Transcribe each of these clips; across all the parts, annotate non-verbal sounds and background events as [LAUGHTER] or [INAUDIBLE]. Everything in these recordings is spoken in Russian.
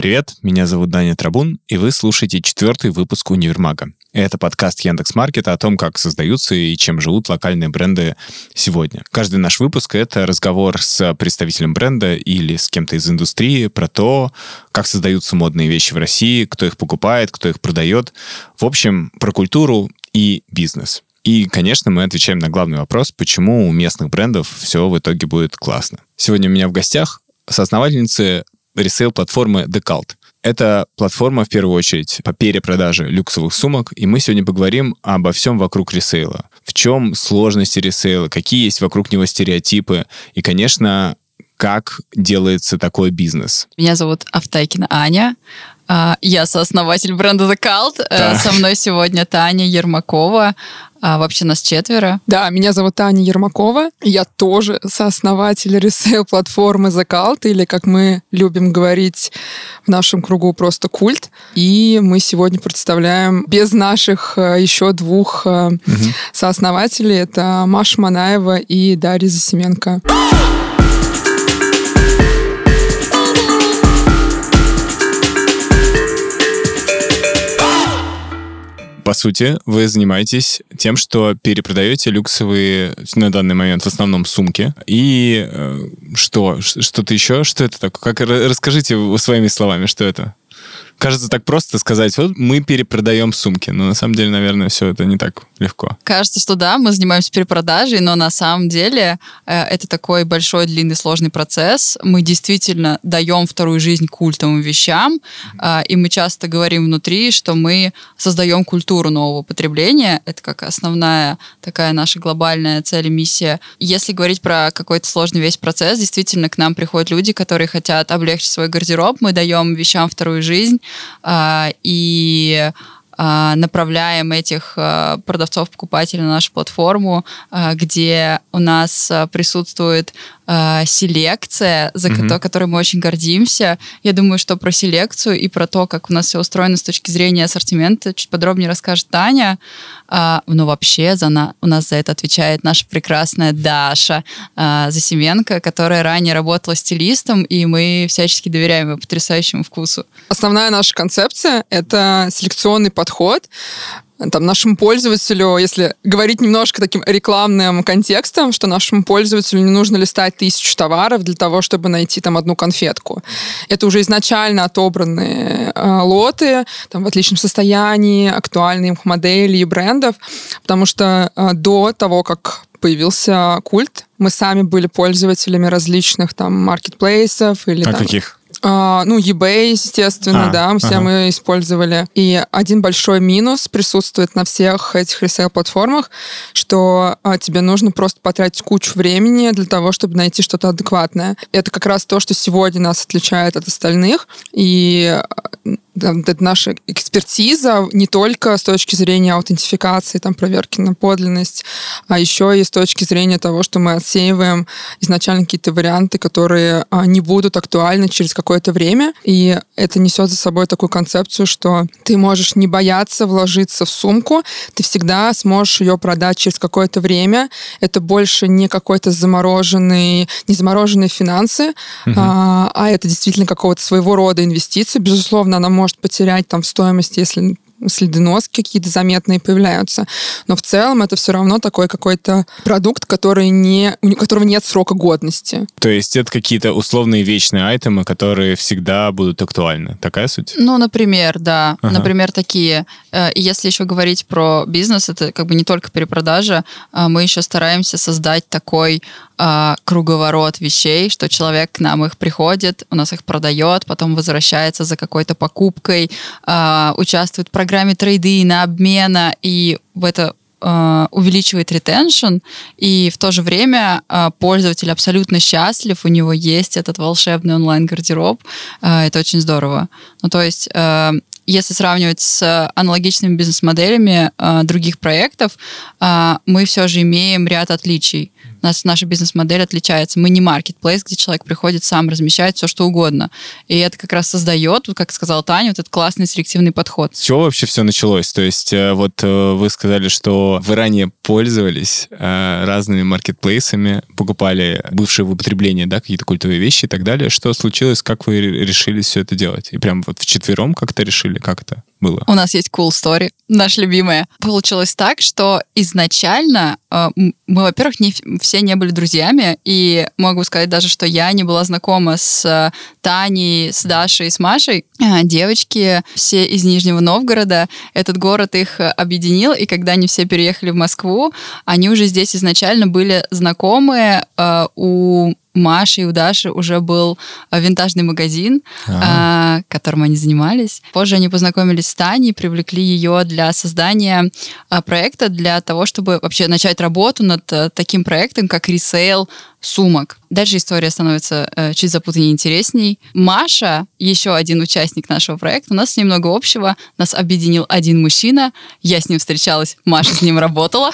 привет, меня зовут Даня Трабун, и вы слушаете четвертый выпуск «Универмага». Это подкаст Яндекс.Маркета о том, как создаются и чем живут локальные бренды сегодня. Каждый наш выпуск — это разговор с представителем бренда или с кем-то из индустрии про то, как создаются модные вещи в России, кто их покупает, кто их продает. В общем, про культуру и бизнес. И, конечно, мы отвечаем на главный вопрос, почему у местных брендов все в итоге будет классно. Сегодня у меня в гостях соосновательницы ресейл-платформы The Cult. Это платформа, в первую очередь, по перепродаже люксовых сумок, и мы сегодня поговорим обо всем вокруг ресейла. В чем сложности ресейла, какие есть вокруг него стереотипы, и, конечно, как делается такой бизнес. Меня зовут Автайкина Аня. А, я сооснователь бренда The Cult. Да. Э, со мной сегодня Таня Ермакова. А вообще нас четверо. Да, меня зовут Таня Ермакова. Я тоже сооснователь ресейл-платформы The Cult, или, как мы любим говорить в нашем кругу, просто культ. И мы сегодня представляем без наших э, еще двух угу. сооснователей. Это Маша Манаева и Дарья Засименко. По сути, вы занимаетесь тем, что перепродаете люксовые на данный момент в основном сумки. И э, что? Что-то еще? Что это такое? Как, расскажите своими словами, что это? Кажется так просто сказать, вот мы перепродаем сумки, но на самом деле, наверное, все это не так легко. Кажется, что да, мы занимаемся перепродажей, но на самом деле э, это такой большой, длинный, сложный процесс. Мы действительно даем вторую жизнь культовым вещам, э, и мы часто говорим внутри, что мы создаем культуру нового потребления. Это как основная такая наша глобальная цель и миссия. Если говорить про какой-то сложный весь процесс, действительно к нам приходят люди, которые хотят облегчить свой гардероб, мы даем вещам вторую жизнь, и а, направляем этих а, продавцов-покупателей на нашу платформу, где у нас присутствует э, селекция, за mm-hmm. которой мы очень гордимся. Я думаю, что про селекцию и про то, как у нас все устроено с точки зрения ассортимента, чуть подробнее расскажет Таня. Э, но вообще за на, у нас за это отвечает наша прекрасная Даша э, Засименко, которая ранее работала стилистом, и мы всячески доверяем ее потрясающему вкусу. Основная наша концепция — это селекционный подход, там, нашему пользователю, если говорить немножко таким рекламным контекстом, что нашему пользователю не нужно листать тысячу товаров для того, чтобы найти там одну конфетку. Это уже изначально отобранные э, лоты, там, в отличном состоянии, актуальные их модели и брендов, потому что э, до того, как появился культ, мы сами были пользователями различных там маркетплейсов или а там... каких? А, ну, eBay, естественно, а, да, все ага. мы использовали. И один большой минус присутствует на всех этих ресейл-платформах, что а, тебе нужно просто потратить кучу времени для того, чтобы найти что-то адекватное. Это как раз то, что сегодня нас отличает от остальных. И это наша экспертиза не только с точки зрения аутентификации, там, проверки на подлинность, а еще и с точки зрения того, что мы отсеиваем изначально какие-то варианты, которые а, не будут актуальны через какое-то время. И это несет за собой такую концепцию, что ты можешь не бояться вложиться в сумку, ты всегда сможешь ее продать через какое-то время. Это больше не какой-то замороженный, не замороженные финансы, угу. а, а это действительно какого-то своего рода инвестиции. Безусловно, она может потерять там в стоимости, если следы носки какие-то заметные появляются. Но в целом это все равно такой какой-то продукт, который не, у которого нет срока годности. То есть это какие-то условные вечные айтемы, которые всегда будут актуальны. Такая суть? Ну, например, да. Ага. Например, такие. Э, и если еще говорить про бизнес, это как бы не только перепродажа, а мы еще стараемся создать такой а, круговорот вещей, что человек к нам их приходит, у нас их продает, потом возвращается за какой-то покупкой, а, участвует в программе трейды на обмена, и в это а, увеличивает ретеншн, и в то же время пользователь абсолютно счастлив, у него есть этот волшебный онлайн-гардероб. Это очень здорово. Ну, то есть если сравнивать с аналогичными бизнес-моделями других проектов, мы все же имеем ряд отличий. Нас, наша бизнес-модель отличается. Мы не маркетплейс, где человек приходит сам, размещает все, что угодно. И это как раз создает, вот как сказала Таня, вот этот классный селективный подход. С чего вообще все началось? То есть э, вот э, вы сказали, что вы ранее пользовались э, разными маркетплейсами, покупали бывшие в употреблении, да, какие-то культовые вещи и так далее. Что случилось? Как вы решили все это делать? И прям вот вчетвером как-то решили? Как это было? У нас есть cool story, наша любимая. Получилось так, что изначально э, мы, во-первых, не все не были друзьями, и могу сказать даже, что я не была знакома с э, Таней, с Дашей, с Машей. Э, девочки все из Нижнего Новгорода. Этот город их объединил, и когда они все переехали в Москву, они уже здесь изначально были знакомые. Э, у Маши и у Даши уже был э, винтажный магазин, а, которым они занимались. Позже они познакомились с Таней, привлекли ее для создания а, проекта, для того, чтобы вообще начать работу над а, таким проектом, как ресейл сумок. Дальше история становится э, чуть запутаннее и интересней. Маша, еще один участник нашего проекта, у нас с ней много общего. Нас объединил один мужчина. Я с ним встречалась, Маша с ним работала.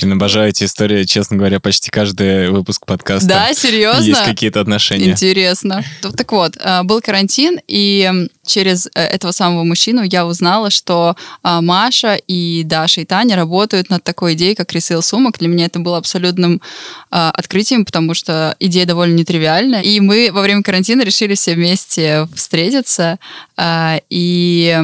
Блин, обожаю эти истории, честно говоря, почти каждый выпуск подкаста. Да, серьезно? Есть какие-то отношения. Интересно. Так вот, э, был карантин, и через э, этого самого мужчину я узнала, что э, Маша и Даша и Таня работают над такой идеей, как ресейл сумок. Для меня это было абсолютным открытием, потому что идея довольно нетривиальная. И мы во время карантина решили все вместе встретиться и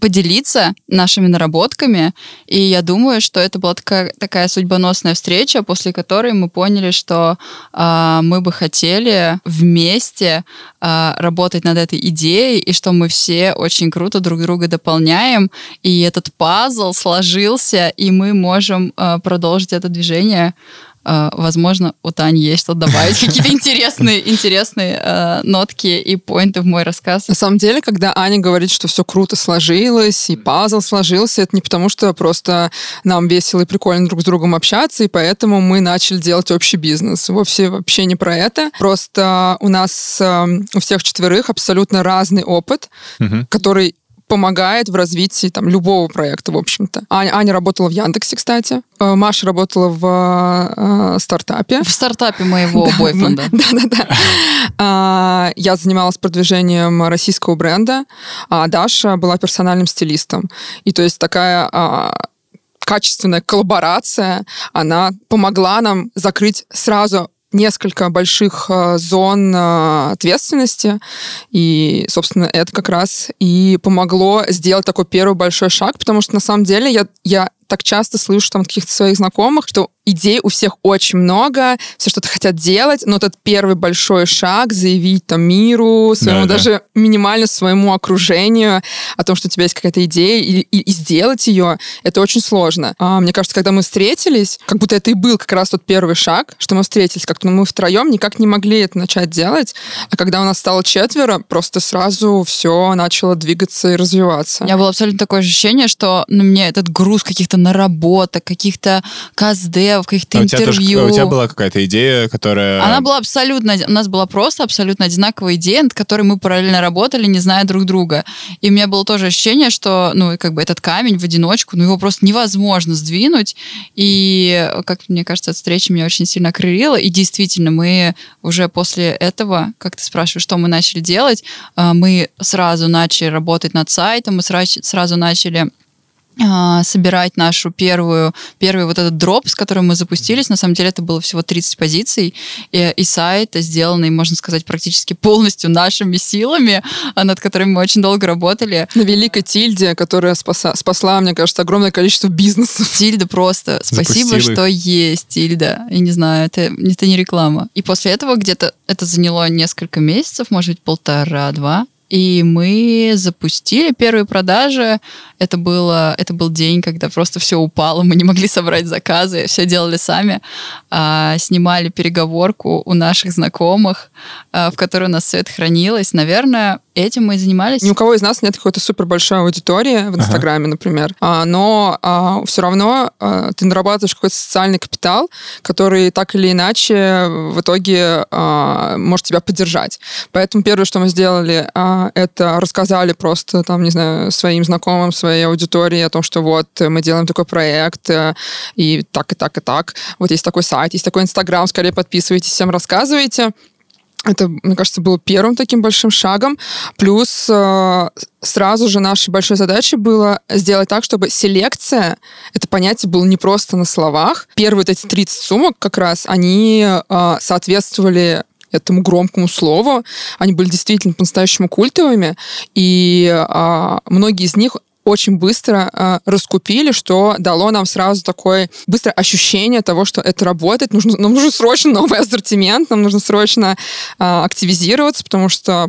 поделиться нашими наработками. И я думаю, что это была такая, такая судьбоносная встреча, после которой мы поняли, что э, мы бы хотели вместе э, работать над этой идеей, и что мы все очень круто друг друга дополняем. И этот пазл сложился, и мы можем э, продолжить это движение возможно, у Тани есть что добавить, [LAUGHS] какие-то интересные, интересные э, нотки и поинты в мой рассказ. На самом деле, когда Аня говорит, что все круто сложилось, и пазл сложился, это не потому, что просто нам весело и прикольно друг с другом общаться, и поэтому мы начали делать общий бизнес. Вовсе вообще не про это. Просто у нас э, у всех четверых абсолютно разный опыт, угу. который помогает в развитии там, любого проекта, в общем-то. Аня, Аня работала в Яндексе, кстати. Э, Маша работала в э, стартапе. В стартапе моего бойфренда. [LAUGHS] Да-да-да. А, я занималась продвижением российского бренда, а Даша была персональным стилистом. И то есть такая а, качественная коллаборация, она помогла нам закрыть сразу несколько больших э, зон э, ответственности, и, собственно, это как раз и помогло сделать такой первый большой шаг, потому что на самом деле я, я так часто слышу там каких-то своих знакомых, что идей у всех очень много, все что-то хотят делать, но этот первый большой шаг заявить там миру, своему да, даже да. минимально своему окружению о том, что у тебя есть какая-то идея, и, и, и сделать ее, это очень сложно. А, мне кажется, когда мы встретились, как будто это и был как раз тот первый шаг, что мы встретились, как-то мы втроем никак не могли это начать делать, а когда у нас стало четверо, просто сразу все начало двигаться и развиваться. У меня было абсолютно такое ощущение, что на мне этот груз каких-то наработок, каких-то каздев, каких-то а интервью. У тебя, тоже, у тебя была какая-то идея, которая... Она была абсолютно... У нас была просто абсолютно одинаковая идея, над которой мы параллельно работали, не зная друг друга. И у меня было тоже ощущение, что, ну, как бы этот камень в одиночку, ну, его просто невозможно сдвинуть. И, как мне кажется, эта встреча меня очень сильно окрылила. И действительно, мы уже после этого, как ты спрашиваешь, что мы начали делать, а, мы сразу начали работать над сайтом, мы сразу, начали собирать нашу первую, первый вот этот дроп, с которым мы запустились. На самом деле это было всего 30 позиций, и, и сайт сделанный, можно сказать, практически полностью нашими силами, а, над которыми мы очень долго работали. На великой Тильде, которая спаса, спасла, мне кажется, огромное количество бизнесов. Тильда просто. [LAUGHS] Спасибо, что их. есть Тильда. Я не знаю, это, это не реклама. И после этого где-то это заняло несколько месяцев, может быть, полтора-два. И мы запустили первые продажи. Это, было, это был день, когда просто все упало, мы не могли собрать заказы, все делали сами. А, снимали переговорку у наших знакомых, а, в которой у нас все это хранилось. Наверное, этим мы и занимались. Ни у кого из нас нет какой-то супер большой аудитории в Инстаграме, ага. например. А, но а, все равно а, ты нарабатываешь какой-то социальный капитал, который так или иначе в итоге а, может тебя поддержать. Поэтому первое, что мы сделали, а, это рассказали просто, там, не знаю, своим знакомым, своей аудитории о том, что вот мы делаем такой проект, э, и так, и так, и так. Вот есть такой сайт, есть такой Инстаграм, скорее подписывайтесь, всем рассказывайте. Это, мне кажется, было первым таким большим шагом. Плюс э, сразу же нашей большой задачей было сделать так, чтобы селекция, это понятие было не просто на словах. Первые вот эти 30 сумок как раз, они э, соответствовали этому громкому слову. Они были действительно по-настоящему культовыми, и а, многие из них очень быстро э, раскупили, что дало нам сразу такое быстрое ощущение того, что это работает. Нужно, нам нужен срочно новый ассортимент, нам нужно срочно э, активизироваться, потому что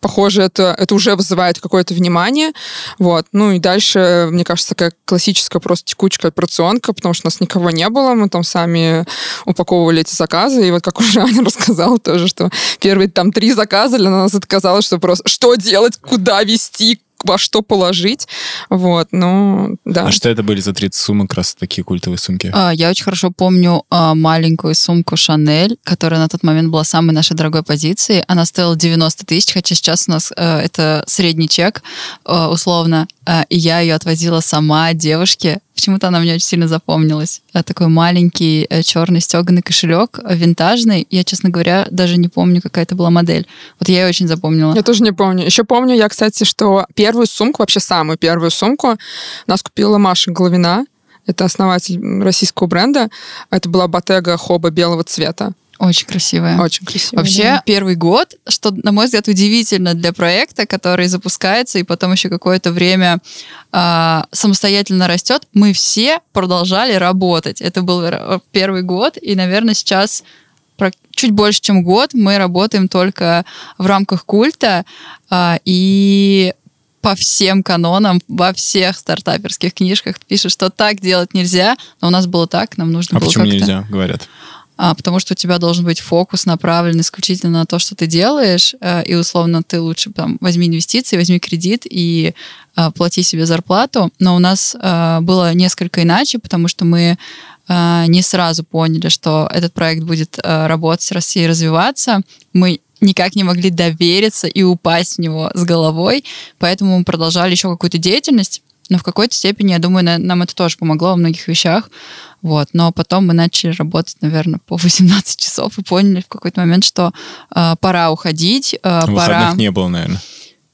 похоже, это, это уже вызывает какое-то внимание. Вот. Ну и дальше, мне кажется, такая классическая просто текучка операционка, потому что у нас никого не было, мы там сами упаковывали эти заказы, и вот как уже [LAUGHS] Аня рассказала тоже, что первые там три заказа для нас это что просто что делать, куда вести, во что положить. Вот, ну, да. А что это были за 30 сумок, как раз такие культовые сумки? А, я очень хорошо помню а, маленькую сумку Шанель, которая на тот момент была самой нашей дорогой позицией. Она стоила 90 тысяч, хотя сейчас у нас а, это средний чек, а, условно. А, и я ее отвозила сама девушке Почему-то она мне очень сильно запомнилась. А такой маленький э, черный стеганый кошелек, э, винтажный. Я, честно говоря, даже не помню, какая это была модель. Вот я ее очень запомнила. Я тоже не помню. Еще помню я, кстати, что первую сумку, вообще самую первую сумку, нас купила Маша Головина. Это основатель российского бренда. Это была Ботега Хоба белого цвета. Очень красивая. Очень красивая. Вообще, да. первый год, что, на мой взгляд, удивительно для проекта, который запускается и потом еще какое-то время э, самостоятельно растет, мы все продолжали работать. Это был первый год, и, наверное, сейчас чуть больше, чем год мы работаем только в рамках культа, э, и по всем канонам, во всех стартаперских книжках пишет, что так делать нельзя, но у нас было так, нам нужно а было почему нельзя, говорят? А, потому что у тебя должен быть фокус направлен исключительно на то, что ты делаешь, а, и условно ты лучше там возьми инвестиции, возьми кредит и а, плати себе зарплату. Но у нас а, было несколько иначе, потому что мы не сразу поняли, что этот проект будет работать, расти и развиваться. Мы никак не могли довериться и упасть в него с головой, поэтому мы продолжали еще какую-то деятельность, но в какой-то степени, я думаю, нам это тоже помогло во многих вещах. Вот. Но потом мы начали работать, наверное, по [LAUGHS] 18 часов и поняли в какой-то момент, что э, пора уходить. Э, пора... не было, наверное.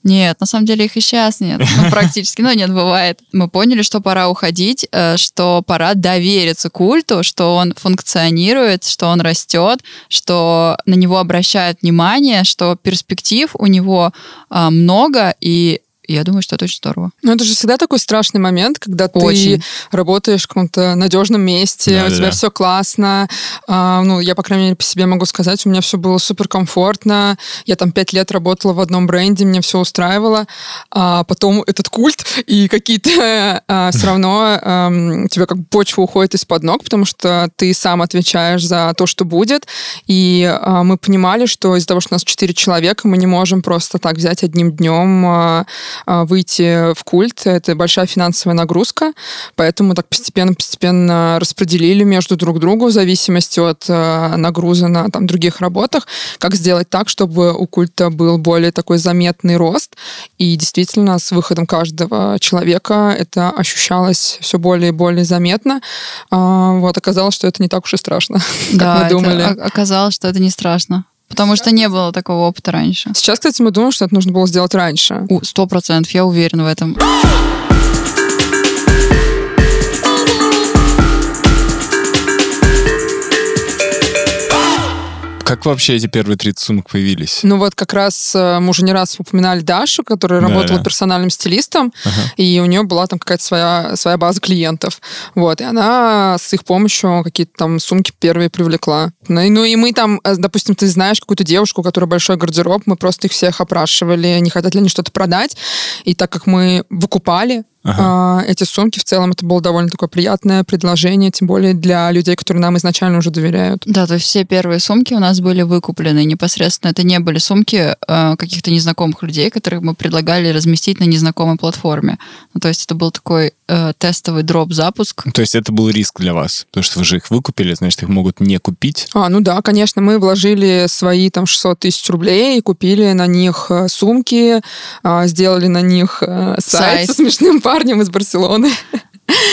Нет, на самом деле их и сейчас нет, [LAUGHS] ну, практически, но нет, бывает. Мы поняли, что пора уходить, э, что пора довериться культу, что он функционирует, что он растет, что на него обращают внимание, что перспектив у него э, много, и я думаю, что это очень здорово. Ну, это же всегда такой страшный момент, когда очень. ты работаешь в каком-то надежном месте, да, у тебя да. все классно. А, ну, я, по крайней мере, по себе могу сказать, у меня все было супер комфортно. Я там пять лет работала в одном бренде, мне все устраивало. А потом этот культ, и какие-то [LAUGHS] а, все равно а, тебе как почва уходит из-под ног, потому что ты сам отвечаешь за то, что будет. И а, мы понимали, что из-за того, что у нас четыре человека, мы не можем просто так взять одним днем а, выйти в культ. Это большая финансовая нагрузка, поэтому так постепенно-постепенно распределили между друг другу в зависимости от а, нагруза на там, других работах, как сделать так, чтобы у культа был более такой заметный рост. И действительно, с выходом каждого человека это ощущалось все более и более заметно. А, вот оказалось, что это не так уж и страшно, [LAUGHS] да, как мы думали. оказалось, что это не страшно. Потому что не было такого опыта раньше. Сейчас, кстати, мы думаем, что это нужно было сделать раньше. Сто процентов, я уверена в этом. Как вообще эти первые 30 сумок появились? Ну вот как раз э, мы уже не раз упоминали Дашу, которая да, работала да. персональным стилистом, ага. и у нее была там какая-то своя, своя база клиентов. Вот, и она с их помощью какие-то там сумки первые привлекла. Ну и, ну и мы там, э, допустим, ты знаешь какую-то девушку, у которой большой гардероб, мы просто их всех опрашивали, не хотят ли они что-то продать. И так как мы выкупали ага. а, эти сумки. В целом это было довольно такое приятное предложение, тем более для людей, которые нам изначально уже доверяют. Да, то есть все первые сумки у нас были выкуплены непосредственно. Это не были сумки а, каких-то незнакомых людей, которых мы предлагали разместить на незнакомой платформе. Ну, то есть это был такой э, тестовый дроп-запуск. То есть это был риск для вас, потому что вы же их выкупили, значит, их могут не купить. А, ну да, конечно, мы вложили свои там 600 тысяч рублей и купили на них э, сумки, э, сделали на них э, сайт, сайт со смешным парнем из Барселоны.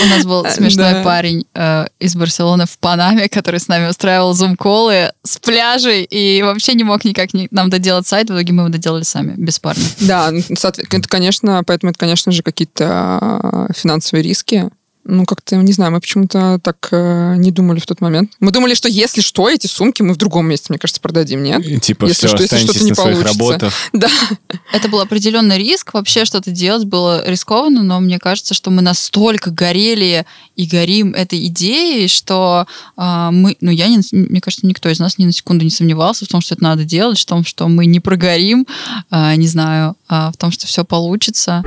У нас был [LAUGHS] смешной да. парень э, из Барселоны в Панаме, который с нами устраивал зум-колы с пляжей и вообще не мог никак не, нам доделать сайт. В итоге мы его доделали сами, без парня. Да, это, конечно, поэтому это, конечно же, какие-то финансовые риски. Ну, как-то, не знаю, мы почему-то так э, не думали в тот момент. Мы думали, что если что, эти сумки мы в другом месте, мне кажется, продадим, нет? И, типа, если все, что, если что-то не получится. Работах. [LAUGHS] Да. Это был определенный риск. Вообще что-то делать было рискованно, но мне кажется, что мы настолько горели и горим этой идеей, что э, мы, ну, я, не, мне кажется, никто из нас ни на секунду не сомневался в том, что это надо делать, в том, что мы не прогорим, э, не знаю, э, в том, что все получится.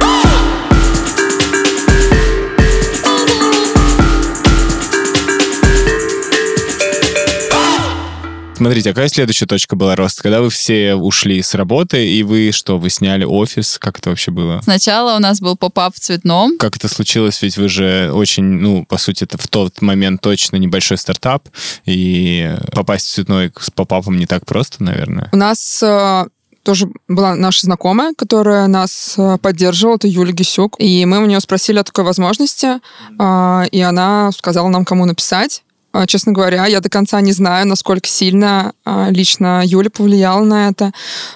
Смотрите, а какая следующая точка была роста? Когда вы все ушли с работы, и вы что, вы сняли офис? Как это вообще было? Сначала у нас был поп-ап в Цветном. Как это случилось? Ведь вы же очень, ну, по сути, это в тот момент точно небольшой стартап, и попасть в Цветной с поп-апом не так просто, наверное. У нас э, тоже была наша знакомая, которая нас э, поддерживала, это Юля Гисюк. И мы у нее спросили о такой возможности, э, и она сказала нам, кому написать. А, честно говоря, я до конца не знаю, насколько сильно а, лично Юля повлияла на это,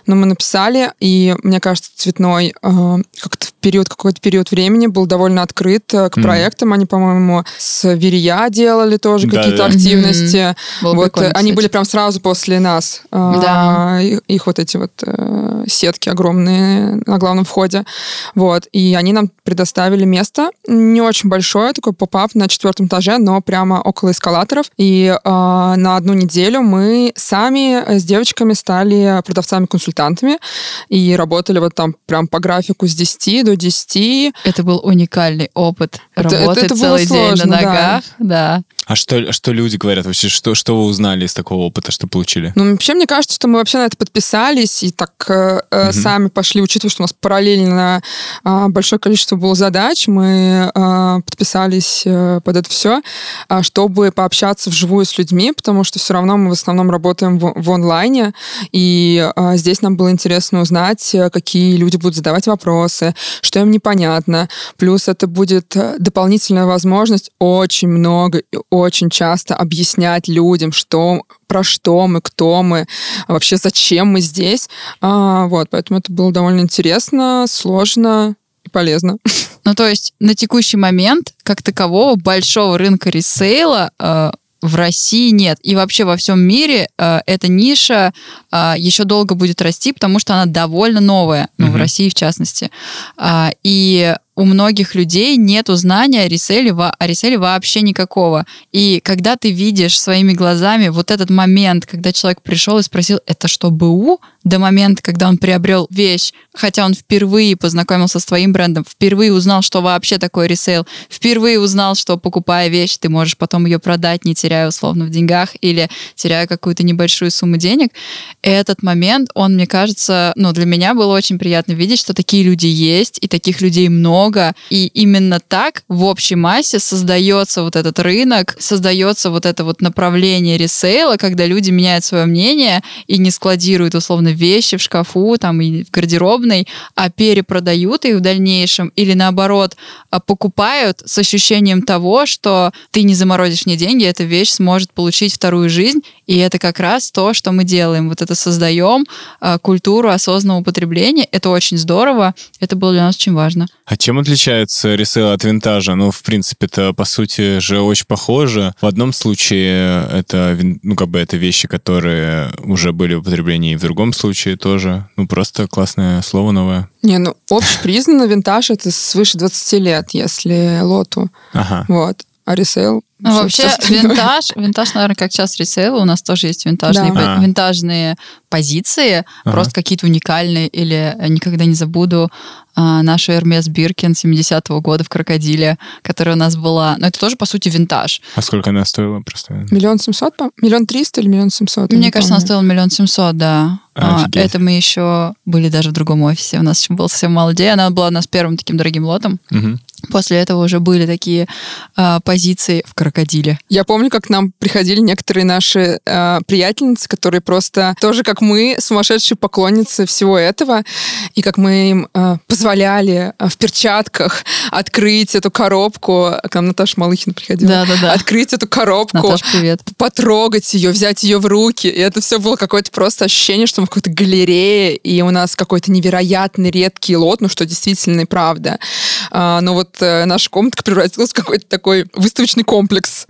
но мы написали, и мне кажется, Цветной а, как-то период, какой-то период времени был довольно открыт э, к mm. проектам. Они, по-моему, с Верия делали тоже да, какие-то да. активности. Mm-hmm. Вот прикольно, они кстати. были прям сразу после нас. Да. Их, их вот эти вот э, сетки огромные на главном входе. Вот. И они нам предоставили место, не очень большое, такой поп-ап на четвертом этаже, но прямо около эскалатора операторов. И э, на одну неделю мы сами с девочками стали продавцами-консультантами и работали вот там прям по графику с 10 до 10. Это был уникальный опыт. Это, Работать это, это целый день сложно, на ногах. Да. да. А что, что люди говорят вообще? Что, что вы узнали из такого опыта, что получили? Ну, вообще, мне кажется, что мы вообще на это подписались и так э, угу. сами пошли, учитывая, что у нас параллельно э, большое количество было задач, мы э, подписались э, под это все, э, чтобы пообщаться вживую с людьми, потому что все равно мы в основном работаем в, в онлайне, и э, здесь нам было интересно узнать, какие люди будут задавать вопросы, что им непонятно. Плюс это будет дополнительная возможность очень много и очень часто объяснять людям, что, про что мы, кто мы, вообще зачем мы здесь. А, вот, поэтому это было довольно интересно, сложно и полезно. Ну, то есть на текущий момент, как такового, большого рынка ресейла э, в России нет. И вообще во всем мире э, эта ниша э, еще долго будет расти, потому что она довольно новая, ну, mm-hmm. в России в частности. Э, и у многих людей нет знания о реселе, о реселе вообще никакого. И когда ты видишь своими глазами вот этот момент, когда человек пришел и спросил, это что, БУ? До момента, когда он приобрел вещь, хотя он впервые познакомился с твоим брендом, впервые узнал, что вообще такое ресейл, впервые узнал, что покупая вещь, ты можешь потом ее продать, не теряя условно в деньгах или теряя какую-то небольшую сумму денег. Этот момент, он, мне кажется, ну, для меня было очень приятно видеть, что такие люди есть, и таких людей много, много. И именно так в общей массе создается вот этот рынок, создается вот это вот направление ресейла, когда люди меняют свое мнение и не складируют условно вещи в шкафу там и в гардеробной, а перепродают их в дальнейшем или наоборот а, покупают с ощущением того, что ты не заморозишь мне деньги, эта вещь сможет получить вторую жизнь, и это как раз то, что мы делаем. Вот это создаем а, культуру осознанного потребления. Это очень здорово. Это было для нас очень важно. А чем отличается resale от винтажа? Ну, в принципе, это, по сути, же очень похоже. В одном случае это, ну, как бы это вещи, которые уже были в употреблении, и в другом случае тоже. Ну, просто классное слово новое. Не, ну, общепризнанно винтаж — это свыше 20 лет, если лоту. Ага. Вот. А resale ну, вообще, винтаж, винтаж, наверное, как сейчас resale, у нас тоже есть винтажные, да. а. винтажные позиции, ага. просто какие-то уникальные, или никогда не забуду а, нашу Hermes Birkin 70-го года в Крокодиле, которая у нас была. Но это тоже, по сути, винтаж. А сколько она стоила просто? Миллион семьсот? Миллион триста или миллион семьсот? Мне кажется, она стоила миллион семьсот, да. А, это мы еще были даже в другом офисе. У нас еще было совсем мало людей. Она была у нас первым таким дорогим лотом. Угу. После этого уже были такие э, позиции в крокодиле. Я помню, как к нам приходили некоторые наши э, приятельницы, которые просто тоже, как мы, сумасшедшие поклонницы всего этого, и как мы им э, позволяли в перчатках открыть эту коробку. К нам Наташа Малыхина приходила. Да, да, да. Открыть эту коробку. Наташ, привет. Потрогать ее, взять ее в руки. И это все было какое-то просто ощущение, что мы в какой-то галерее, и у нас какой-то невероятный редкий лот, ну что действительно и правда. А, но вот э, наша комнатка превратилась в какой-то такой выставочный комплекс.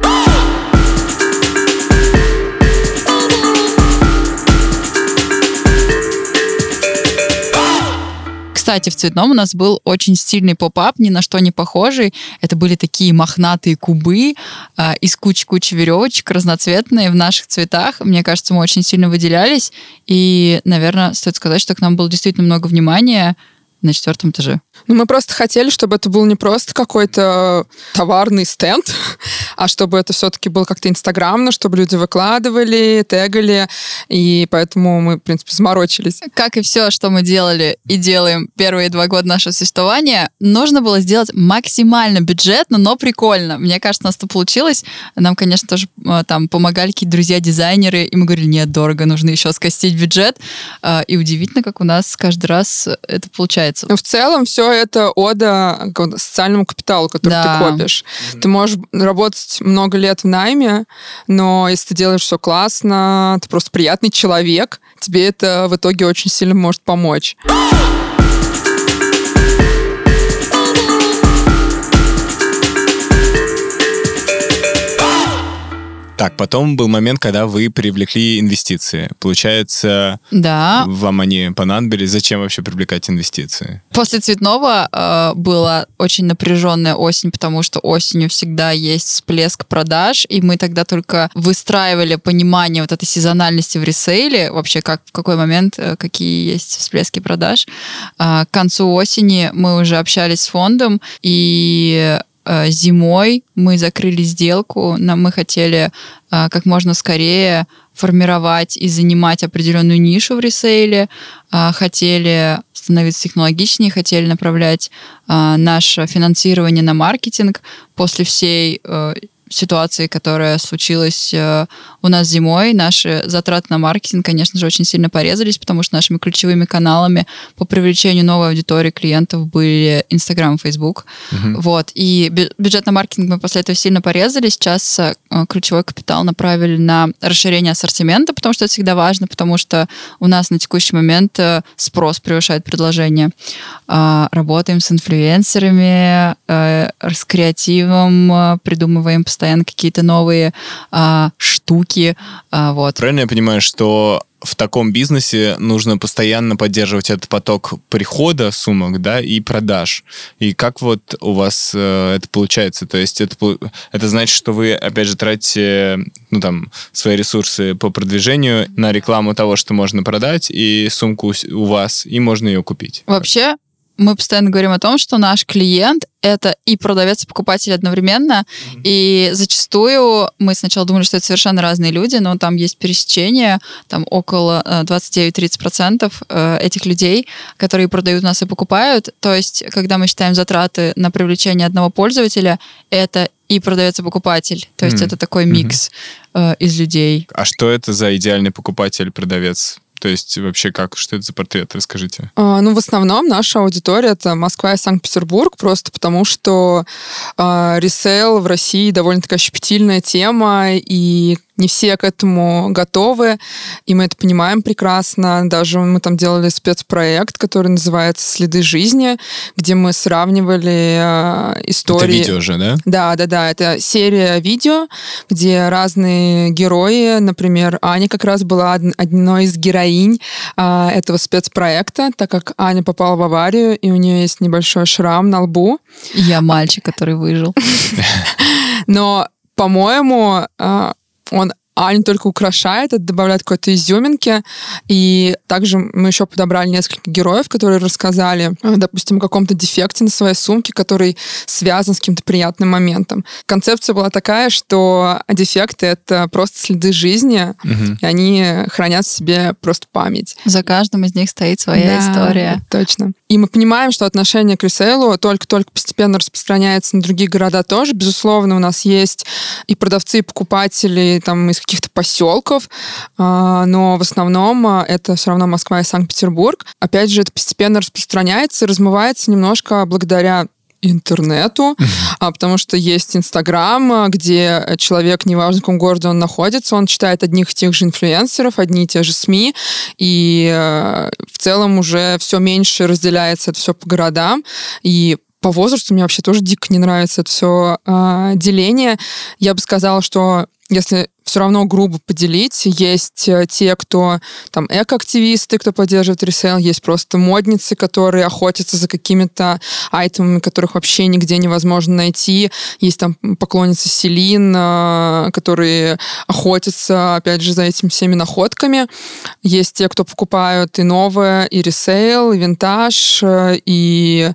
Кстати, в цветном у нас был очень стильный поп-ап, ни на что не похожий. Это были такие мохнатые кубы э, из кучи-кучи веревочек, разноцветные в наших цветах. Мне кажется, мы очень сильно выделялись. И, наверное, стоит сказать, что к нам было действительно много внимания на четвертом этаже. Ну, мы просто хотели, чтобы это был не просто какой-то товарный стенд, [LAUGHS] а чтобы это все-таки было как-то инстаграмно, чтобы люди выкладывали, тегали, и поэтому мы, в принципе, заморочились. Как и все, что мы делали и делаем первые два года нашего существования, нужно было сделать максимально бюджетно, но прикольно. Мне кажется, у нас это получилось. Нам, конечно, тоже э, там помогали какие-то друзья-дизайнеры, и мы говорили, нет, дорого, нужно еще скостить бюджет. Э, и удивительно, как у нас каждый раз это получается. Но в целом все это ода социальному капиталу, который да. ты копишь. Mm-hmm. Ты можешь работать много лет в найме, но если ты делаешь все классно, ты просто приятный человек, тебе это в итоге очень сильно может помочь. Так, потом был момент, когда вы привлекли инвестиции. Получается, да. вам они понадобились. Зачем вообще привлекать инвестиции? После цветного э, была очень напряженная осень, потому что осенью всегда есть всплеск продаж, и мы тогда только выстраивали понимание вот этой сезональности в ресейле, вообще как в какой момент, э, какие есть всплески продаж. Э, к концу осени мы уже общались с фондом, и зимой мы закрыли сделку, нам мы хотели э, как можно скорее формировать и занимать определенную нишу в ресейле, э, хотели становиться технологичнее, хотели направлять наше финансирование на маркетинг. После всей ситуации, которая случилась э, у нас зимой, наши затраты на маркетинг, конечно же, очень сильно порезались, потому что нашими ключевыми каналами по привлечению новой аудитории клиентов были Инстаграм и Фейсбук. Угу. Вот. И бюджет на маркетинг мы после этого сильно порезали. Сейчас э, ключевой капитал направили на расширение ассортимента, потому что это всегда важно, потому что у нас на текущий момент э, спрос превышает предложение. А, работаем с инфлюенсерами, с креативом, придумываем постоянно какие-то новые а, штуки. А, вот. Правильно я понимаю, что в таком бизнесе нужно постоянно поддерживать этот поток прихода сумок, да, и продаж. И как вот у вас э, это получается? То есть это, это значит, что вы, опять же, тратите, ну, там, свои ресурсы по продвижению на рекламу того, что можно продать, и сумку у вас, и можно ее купить. Вообще, мы постоянно говорим о том, что наш клиент это и продавец, и покупатель одновременно. Mm-hmm. И зачастую мы сначала думали, что это совершенно разные люди, но там есть пересечение, там около 29-30% э, э, этих людей, которые продают нас и покупают. То есть, когда мы считаем затраты на привлечение одного пользователя, это и продавец и покупатель. То есть mm-hmm. это такой микс mm-hmm. из людей. А что это за идеальный покупатель-продавец? То есть вообще как, что это за портрет? Расскажите. А, ну, в основном наша аудитория это Москва и Санкт-Петербург, просто потому что а, ресейл в России довольно такая щепетильная тема, и не все к этому готовы, и мы это понимаем прекрасно. Даже мы там делали спецпроект, который называется «Следы жизни», где мы сравнивали э, истории... Это видео же, да? Да, да, да. Это серия видео, где разные герои, например, Аня как раз была одной из героинь э, этого спецпроекта, так как Аня попала в аварию, и у нее есть небольшой шрам на лбу. Я мальчик, который выжил. [LAUGHS] Но, по-моему, э, он Аня только украшает, это добавляет какой-то изюминки. И также мы еще подобрали несколько героев, которые рассказали, э, допустим, о каком-то дефекте на своей сумке, который связан с каким-то приятным моментом. Концепция была такая, что дефекты — это просто следы жизни, угу. и они хранят в себе просто память. За каждым из них стоит своя да, история. точно. И мы понимаем, что отношение к ресейлу только-только постепенно распространяется на другие города тоже. Безусловно, у нас есть и продавцы, и покупатели там, из каких-то поселков, а, но в основном а, это все равно Москва и Санкт-Петербург. Опять же, это постепенно распространяется размывается немножко благодаря интернету, а, потому что есть Инстаграм, а, где человек, неважно в каком городе он находится, он читает одних и тех же инфлюенсеров, одни и те же СМИ, и э, в целом уже все меньше разделяется это все по городам, и по возрасту мне вообще тоже дико не нравится это все э, деление. Я бы сказала, что если все равно грубо поделить. Есть э, те, кто там экоактивисты, кто поддерживает resale, есть просто модницы, которые охотятся за какими-то айтемами, которых вообще нигде невозможно найти. Есть там поклонницы Celine, э, которые охотятся, опять же, за этими всеми находками. Есть те, кто покупают и новое, и resale, и винтаж, э, и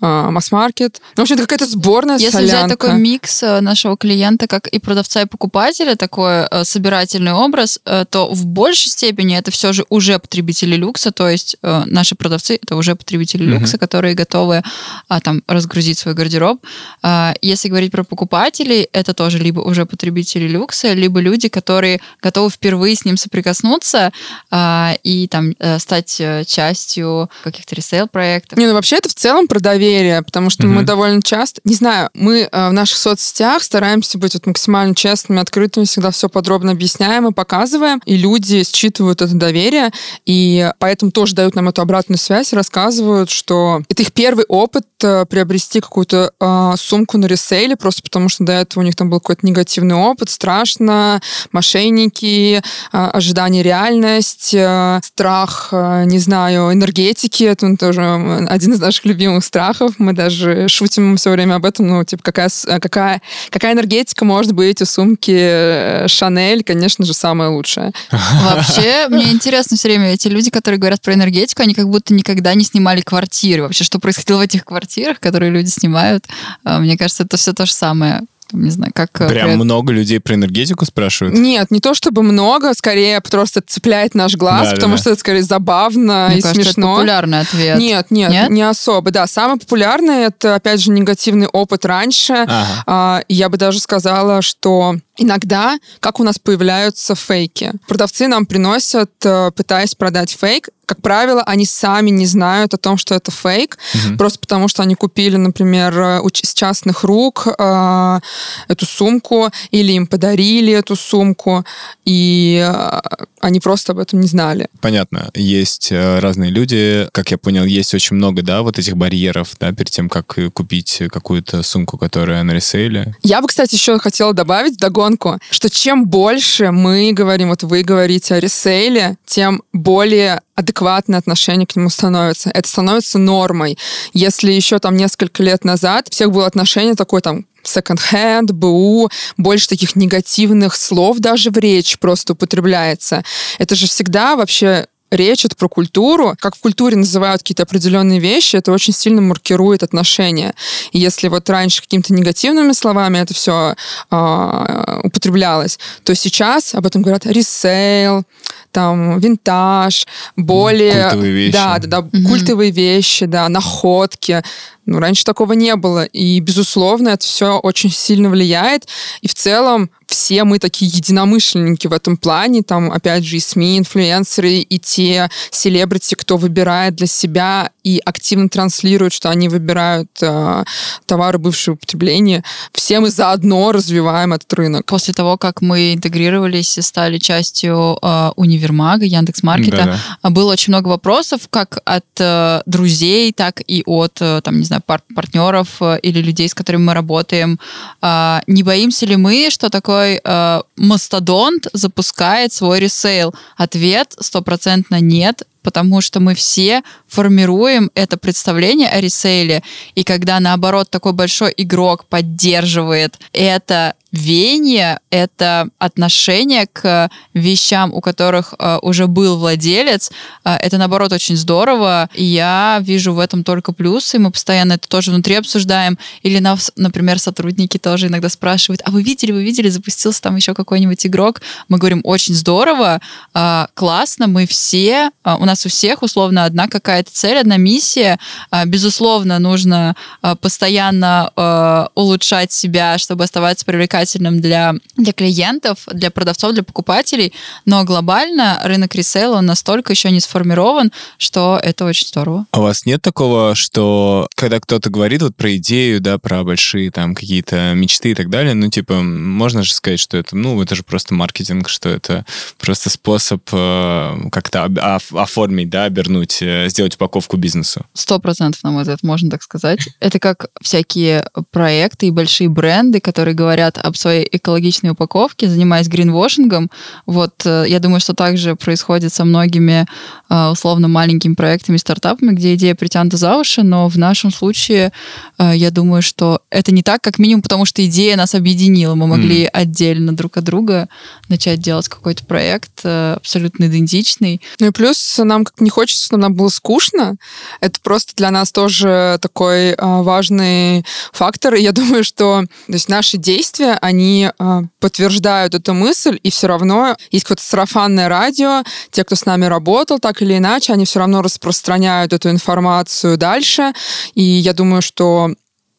масс-маркет. Ну, в общем, это какая-то сборная Если солянка. взять такой микс нашего клиента, как и продавца, и покупателя, такое такой э, собирательный образ, э, то в большей степени это все же уже потребители люкса, то есть э, наши продавцы это уже потребители mm-hmm. люкса, которые готовы а, там разгрузить свой гардероб. А, если говорить про покупателей, это тоже либо уже потребители люкса, либо люди, которые готовы впервые с ним соприкоснуться а, и там стать частью каких-то ресейл-проектов. Не, ну вообще это в целом про доверие, потому что mm-hmm. мы довольно часто, не знаю, мы в наших соцсетях стараемся быть вот максимально честными, открытыми, всегда все подробно объясняем и показываем, и люди считывают это доверие, и поэтому тоже дают нам эту обратную связь, рассказывают, что это их первый опыт э, приобрести какую-то э, сумку на ресейле, просто потому что до этого у них там был какой-то негативный опыт, страшно, мошенники, э, ожидание реальность, э, страх, э, не знаю, энергетики, это тоже один из наших любимых страхов, мы даже шутим все время об этом, ну, типа, какая, какая, какая энергетика может быть у сумки э, Шанель, конечно же, самая лучшая. [LAUGHS] Вообще, мне интересно все время, эти люди, которые говорят про энергетику, они как будто никогда не снимали квартиры. Вообще, что происходило в этих квартирах, которые люди снимают, а, мне кажется, это все то же самое не знаю, как... Э, Прям при... много людей про энергетику спрашивают? Нет, не то чтобы много, скорее просто цепляет наш глаз, да, потому да, что это скорее забавно Мне и кажется, смешно. Это популярный ответ. Нет, нет, нет, не особо. Да, самый популярный это, опять же, негативный опыт раньше. Ага. А, я бы даже сказала, что Иногда, как у нас появляются фейки. Продавцы нам приносят, э, пытаясь продать фейк, как правило, они сами не знают о том, что это фейк, угу. просто потому что они купили, например, э, с частных рук э, эту сумку, или им подарили эту сумку, и э, они просто об этом не знали. Понятно. Есть э, разные люди, как я понял, есть очень много, да, вот этих барьеров, да, перед тем, как купить какую-то сумку, которая на ресейле. Я бы, кстати, еще хотела добавить догонку, что чем больше мы говорим, вот вы говорите о ресейле, тем более адекватное отношение к нему становится. Это становится нормой. Если еще там несколько лет назад всех было отношение такое там second-hand, БУ, больше таких негативных слов даже в речь просто употребляется. Это же всегда вообще речь это про культуру. Как в культуре называют какие-то определенные вещи, это очень сильно маркирует отношения. И если вот раньше какими-то негативными словами это все э, а, употреблялось, то сейчас об этом говорят ресейл, там винтаж, более... Культовые вещи. Да, да, да, культовые вещи, да, находки. Ну, раньше такого не было. И, безусловно, это все очень сильно влияет. И в целом все мы такие единомышленники в этом плане. Там, опять же, и СМИ, инфлюенсеры, и те селебрити, кто выбирает для себя и активно транслирует, что они выбирают э, товары бывшего употребления. Все мы заодно развиваем этот рынок. После того, как мы интегрировались и стали частью э, универмага, Яндекс.Маркета, Да-да. было очень много вопросов, как от э, друзей, так и от, э, там, не знаю, пар- партнеров э, или людей, с которыми мы работаем. Э, не боимся ли мы, что такой э, мастодонт запускает свой ресейл? Ответ стопроцентно нет потому что мы все формируем это представление о ресейле, и когда, наоборот, такой большой игрок поддерживает это веяние — это отношение к вещам, у которых э, уже был владелец. Э, это, наоборот, очень здорово. И я вижу в этом только плюсы. Мы постоянно это тоже внутри обсуждаем. Или нас, например, сотрудники тоже иногда спрашивают, а вы видели, вы видели, запустился там еще какой-нибудь игрок? Мы говорим, очень здорово, э, классно, мы все, э, у нас у всех условно одна какая-то цель, одна миссия. Э, безусловно, нужно э, постоянно э, улучшать себя, чтобы оставаться привлекательным для, для клиентов, для продавцов, для покупателей, но глобально рынок ресейла он настолько еще не сформирован, что это очень здорово. А у вас нет такого, что когда кто-то говорит вот про идею, да, про большие там какие-то мечты и так далее, ну, типа, можно же сказать, что это, ну, это же просто маркетинг, что это просто способ э, как-то оформить, да, обернуть, э, сделать упаковку бизнесу? Сто процентов, на мой взгляд, можно так сказать. Это как всякие проекты и большие бренды, которые говорят об своей экологичной упаковке, занимаясь гринвошингом. Вот э, я думаю, что также происходит со многими э, условно маленькими проектами, стартапами, где идея притянута за уши, но в нашем случае я думаю, что это не так, как минимум, потому что идея нас объединила. Мы могли mm. отдельно друг от друга начать делать какой-то проект абсолютно идентичный. Ну и плюс нам как не хочется, чтобы нам было скучно. Это просто для нас тоже такой важный фактор. И я думаю, что то есть наши действия они э, подтверждают эту мысль, и все равно есть какое-то сарафанное радио, те, кто с нами работал, так или иначе, они все равно распространяют эту информацию дальше, и я думаю, что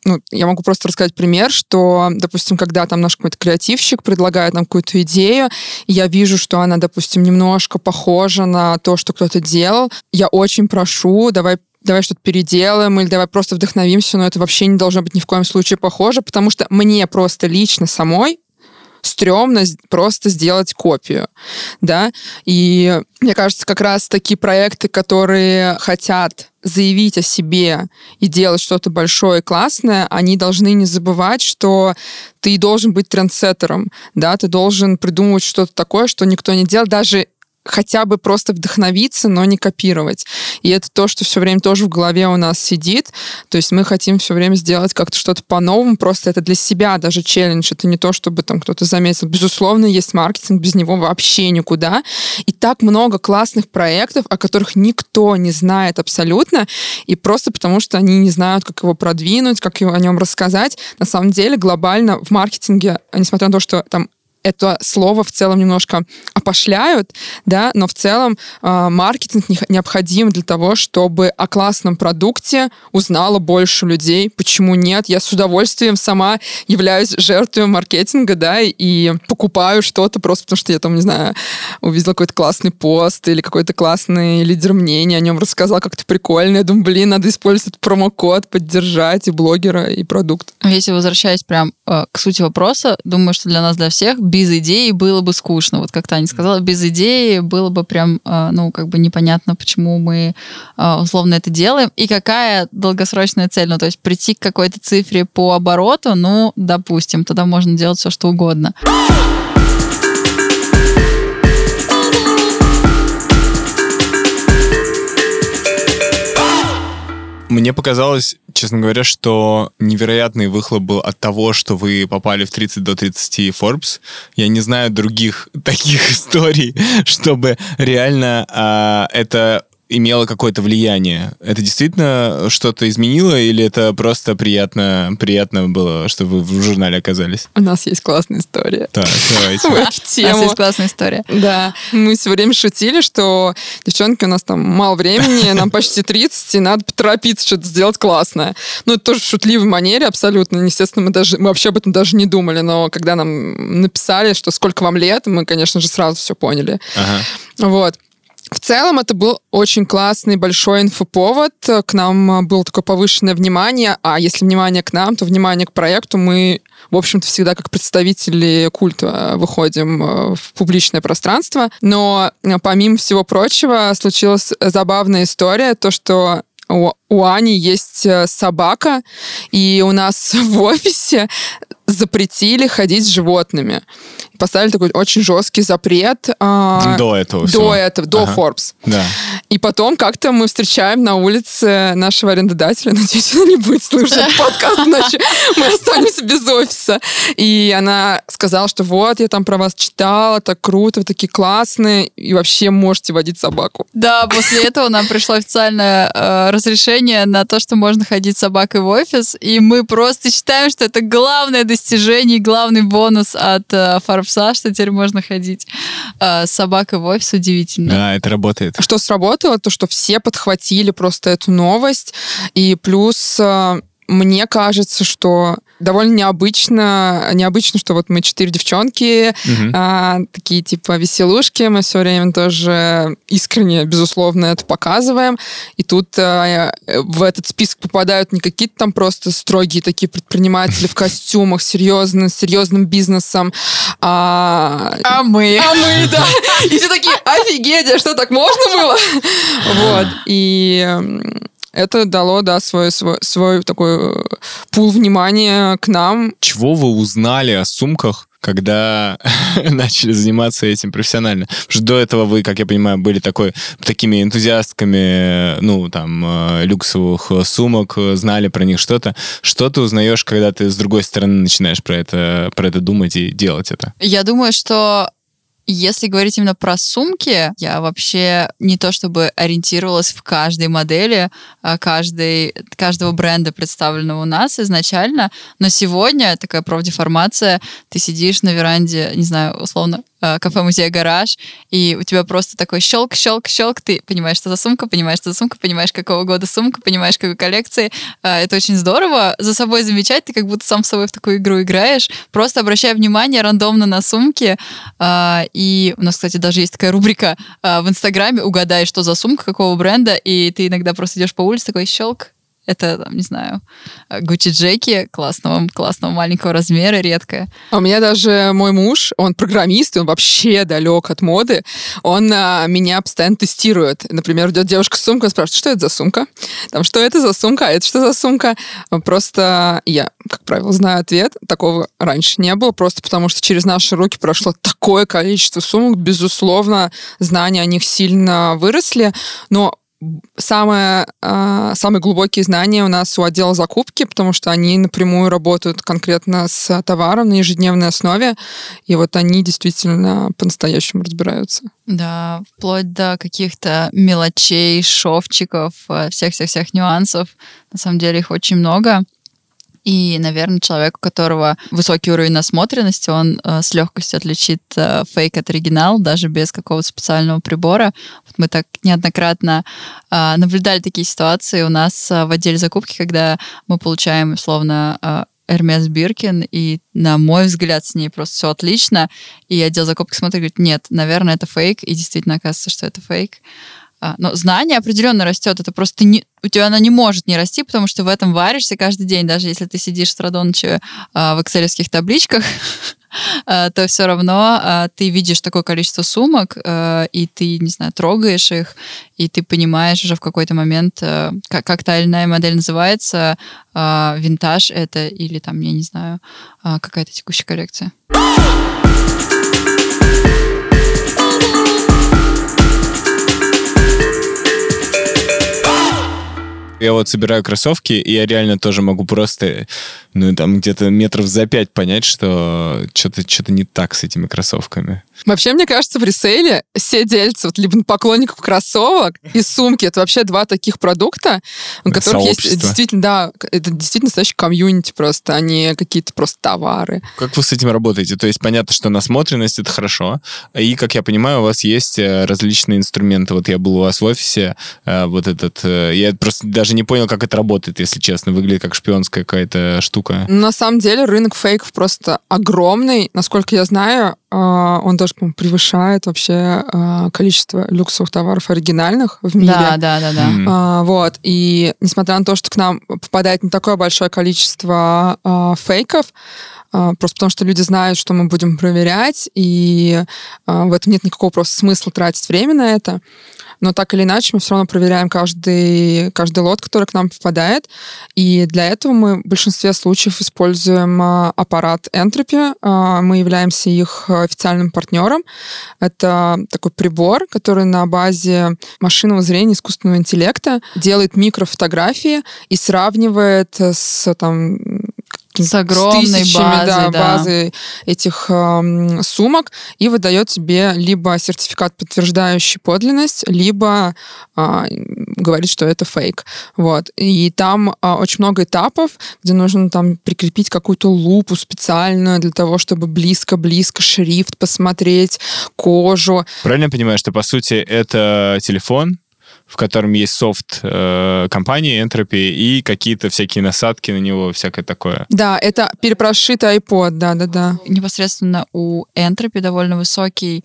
ну, я могу просто рассказать пример, что, допустим, когда там наш какой-то креативщик предлагает нам какую-то идею, я вижу, что она, допустим, немножко похожа на то, что кто-то делал, я очень прошу, давай давай что-то переделаем, или давай просто вдохновимся, но это вообще не должно быть ни в коем случае похоже, потому что мне просто лично самой стрёмно просто сделать копию, да, и мне кажется, как раз такие проекты, которые хотят заявить о себе и делать что-то большое и классное, они должны не забывать, что ты должен быть трендсеттером, да, ты должен придумывать что-то такое, что никто не делал, даже хотя бы просто вдохновиться, но не копировать. И это то, что все время тоже в голове у нас сидит. То есть мы хотим все время сделать как-то что-то по-новому, просто это для себя даже челлендж. Это не то, чтобы там кто-то заметил. Безусловно, есть маркетинг, без него вообще никуда. И так много классных проектов, о которых никто не знает абсолютно, и просто потому, что они не знают, как его продвинуть, как о нем рассказать. На самом деле, глобально в маркетинге, несмотря на то, что там это слово в целом немножко опошляют, да, но в целом э, маркетинг не, необходим для того, чтобы о классном продукте узнало больше людей. Почему нет? Я с удовольствием сама являюсь жертвой маркетинга, да, и покупаю что-то просто потому, что я там, не знаю, увидела какой-то классный пост или какой-то классный лидер мнения о нем рассказал как-то прикольно. Я думаю, блин, надо использовать промокод, поддержать и блогера, и продукт. Если возвращаясь прям э, к сути вопроса, думаю, что для нас, для всех, без идеи было бы скучно. Вот как Таня сказала, без идеи было бы прям, а, ну, как бы непонятно, почему мы а, условно это делаем. И какая долгосрочная цель? Ну, то есть прийти к какой-то цифре по обороту, ну, допустим, тогда можно делать все, что угодно. Мне показалось, честно говоря, что невероятный выхлоп был от того, что вы попали в 30 до 30 Forbes. Я не знаю других [LAUGHS] таких историй, [LAUGHS] чтобы реально а, это имело какое-то влияние. Это действительно что-то изменило или это просто приятно, приятно было, что вы в журнале оказались? У нас есть классная история. Так, давайте. [LAUGHS] У нас есть классная история. Да. Мы все время шутили, что девчонки, у нас там мало времени, [LAUGHS] нам почти 30, и надо поторопиться что-то сделать классное. Ну, это тоже в шутливой манере абсолютно. Естественно, мы даже мы вообще об этом даже не думали, но когда нам написали, что сколько вам лет, мы, конечно же, сразу все поняли. Ага. Вот. В целом это был очень классный большой инфоповод. К нам было такое повышенное внимание, а если внимание к нам, то внимание к проекту мы, в общем-то, всегда как представители культа выходим э, в публичное пространство. Но э, помимо всего прочего случилась забавная история, то, что Ани есть э, собака, и у нас [LAUGHS] в офисе запретили ходить с животными. Поставили такой очень жесткий запрет. А, до этого. До этого, до ага. Forbes. Да. И потом как-то мы встречаем на улице нашего арендодателя. [LAUGHS] Надеюсь, она не будет слушать [LAUGHS] подкаст, иначе мы останемся без офиса. И она сказала, что вот, я там про вас читала, так круто, вы такие классные, и вообще можете водить собаку. Да, после этого нам пришло официальное э, разрешение на то, что можно ходить с собакой в офис, и мы просто считаем, что это главное достижение, главный бонус от э, Форбса, что теперь можно ходить э, с собакой в офис. Удивительно. Да, это работает. Что сработало, то, что все подхватили просто эту новость, и плюс э, мне кажется, что довольно необычно, необычно, что вот мы четыре девчонки, угу. а, такие типа веселушки, мы все время тоже искренне, безусловно, это показываем. И тут а, в этот список попадают не какие-то там просто строгие такие предприниматели в [LAUGHS] костюмах, серьезно, с серьезным бизнесом, а... А мы. А мы, да. И все такие, офигеть, а что так можно было? [LAUGHS] Вот. И это дало, да, свой, свой, свой такой э, пул внимания к нам. Чего вы узнали о сумках, когда [LAUGHS] начали заниматься этим профессионально. Потому что до этого вы, как я понимаю, были такой, такими энтузиастками, ну, там, э, люксовых сумок, знали про них что-то. Что ты узнаешь, когда ты с другой стороны начинаешь про это, про это думать и делать это? Я думаю, что если говорить именно про сумки, я вообще не то чтобы ориентировалась в каждой модели, а каждой, каждого бренда, представленного у нас изначально, но сегодня такая профдеформация, ты сидишь на веранде, не знаю, условно, Э, кафе-музея «Гараж», и у тебя просто такой щелк, щелк, щелк, ты понимаешь, что за сумка, понимаешь, что за сумка, понимаешь, какого года сумка, понимаешь, какой коллекции. Э, это очень здорово. За собой замечать, ты как будто сам с собой в такую игру играешь. Просто обращай внимание рандомно на сумки. Э, и у нас, кстати, даже есть такая рубрика в Инстаграме «Угадай, что за сумка, какого бренда», и ты иногда просто идешь по улице, такой щелк, это, там, не знаю, Гуччи Джеки классного, классного маленького размера, редкая. А у меня даже мой муж, он программист, и он вообще далек от моды. Он а, меня постоянно тестирует. Например, идет девушка с сумкой, спрашивает, что это за сумка? Там, что это за сумка? А это что за сумка? Просто я, как правило, знаю ответ. Такого раньше не было, просто потому что через наши руки прошло такое количество сумок. Безусловно, знания о них сильно выросли, но самое, э, самые глубокие знания у нас у отдела закупки, потому что они напрямую работают конкретно с товаром на ежедневной основе, и вот они действительно по-настоящему разбираются. Да, вплоть до каких-то мелочей, шовчиков, э, всех-всех-всех нюансов. На самом деле их очень много. И, наверное, человек, у которого высокий уровень насмотренности, он э, с легкостью отличит э, фейк от оригинал, даже без какого-то специального прибора. Вот мы так неоднократно э, наблюдали такие ситуации у нас э, в отделе закупки, когда мы получаем, условно, э, Эрмес Биркин, и, на мой взгляд, с ней просто все отлично. И отдел закупки смотрит и говорит, нет, наверное, это фейк, и действительно оказывается, что это фейк. А, но знание определенно растет. Это просто не, у тебя оно не может не расти, потому что в этом варишься каждый день. Даже если ты сидишь с Радоныча в экселевских табличках, [LAUGHS] а, то все равно а, ты видишь такое количество сумок, и ты, не знаю, трогаешь их, и ты понимаешь уже в какой-то момент, как, как та или иная модель называется, винтаж это или там, я не знаю, какая-то текущая коллекция. Я вот собираю кроссовки, и я реально тоже могу просто, ну, там, где-то метров за пять понять, что что-то что не так с этими кроссовками. Вообще, мне кажется, в ресейле все делятся вот либо поклонников кроссовок и сумки. Это вообще два таких продукта, у которых Сообщество. есть действительно, да, это действительно настоящий комьюнити просто, а не какие-то просто товары. Как вы с этим работаете? То есть понятно, что насмотренность — это хорошо, и, как я понимаю, у вас есть э, различные инструменты. Вот я был у вас в офисе, э, вот этот... Э, я просто даже не понял, как это работает, если честно. Выглядит как шпионская какая-то штука. На самом деле рынок фейков просто огромный. Насколько я знаю, а, он даже, по превышает вообще а, количество люксовых товаров оригинальных в мире. Да, да, да, да. Mm. Вот. И несмотря на то, что к нам попадает не такое большое количество фейков, просто потому что люди знают, что мы будем проверять, и в этом нет никакого просто смысла тратить время на это. Но так или иначе мы все равно проверяем каждый, каждый лот, который к нам попадает, и для этого мы в большинстве случаев используем а, аппарат Entropy, а, мы являемся их официальным партнером. Это такой прибор, который на базе машинного зрения, искусственного интеллекта делает микрофотографии и сравнивает с там с огромной с тысячами, базой, да, да. базы этих э, сумок и выдает тебе либо сертификат, подтверждающий подлинность, либо э, говорит, что это фейк. Вот. И там э, очень много этапов, где нужно там прикрепить какую-то лупу специальную для того, чтобы близко-близко шрифт посмотреть, кожу. Правильно я понимаю, что, по сути, это телефон, в котором есть софт э, компании Entropy и какие-то всякие насадки на него, всякое такое. Да, это перепрошитый iPod, да-да-да. Непосредственно у Entropy довольно высокий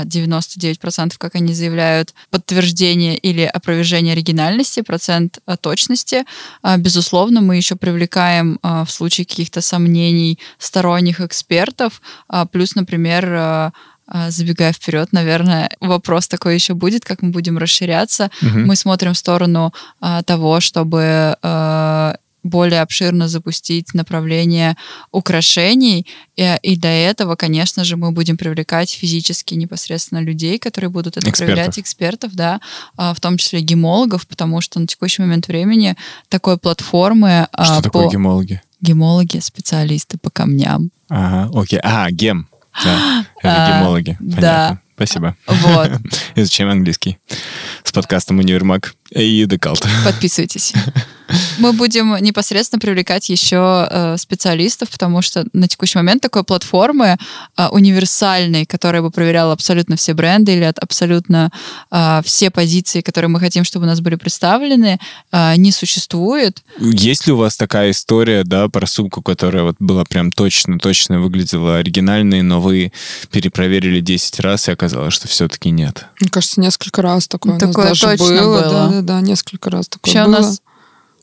99%, как они заявляют, подтверждение или опровержение оригинальности, процент а, точности. А, безусловно, мы еще привлекаем а, в случае каких-то сомнений сторонних экспертов, плюс, например, забегая вперед, наверное, вопрос такой еще будет, как мы будем расширяться. Угу. Мы смотрим в сторону того, чтобы более обширно запустить направление украшений. И, и для этого, конечно же, мы будем привлекать физически непосредственно людей, которые будут это экспертов. проверять, экспертов, да, в том числе гемологов, потому что на текущий момент времени такой платформы... Что по... такое гемологи? Гемологи, специалисты по камням. Ага, окей. А, гем. Да, [GASPS] это гемологи. Понятно. Спасибо. Вот. [LAUGHS] Изучаем английский. С подкастом «Универмаг» и «Декалт». [LAUGHS] Подписывайтесь. Мы будем непосредственно привлекать еще э, специалистов, потому что на текущий момент такой платформы э, универсальной, которая бы проверяла абсолютно все бренды или от абсолютно э, все позиции, которые мы хотим, чтобы у нас были представлены, э, не существует. Есть ли у вас такая история, да, про сумку, которая вот была прям точно-точно выглядела оригинальной, но вы перепроверили 10 раз и оказалось, что все-таки нет? Мне кажется, несколько раз такое, такое у нас даже точно было. было. Да, да, да, несколько раз такое Вообще было. у нас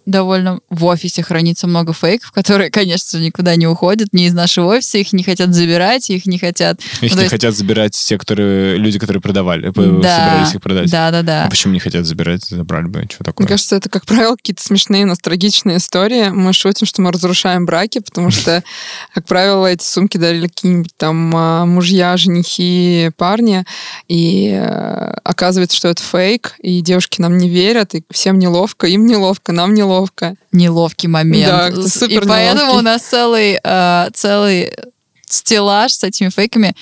довольно в офисе хранится много фейков, которые, [LAUGHS] конечно, никуда не уходят, не из нашего офиса, их не хотят забирать, их не хотят... Их ну, не есть... хотят забирать те, которые, люди, которые продавали, да, собирались их продать. Да, да, да. А почему не хотят забирать? Забрали бы, что такое? Мне кажется, это, как правило, какие-то смешные ностальгичные истории. Мы шутим, что мы разрушаем браки, потому что, [LAUGHS] как правило, эти сумки дарили какие-нибудь там а, мужья, женихи, парни, и э, оказывается, что это фейк, и девушки нам не верят, и всем неловко, им неловко, нам неловко. Неловкий момент. Да, супер И поэтому неловкий. у нас целый, э, целый стеллаж с этими фейками.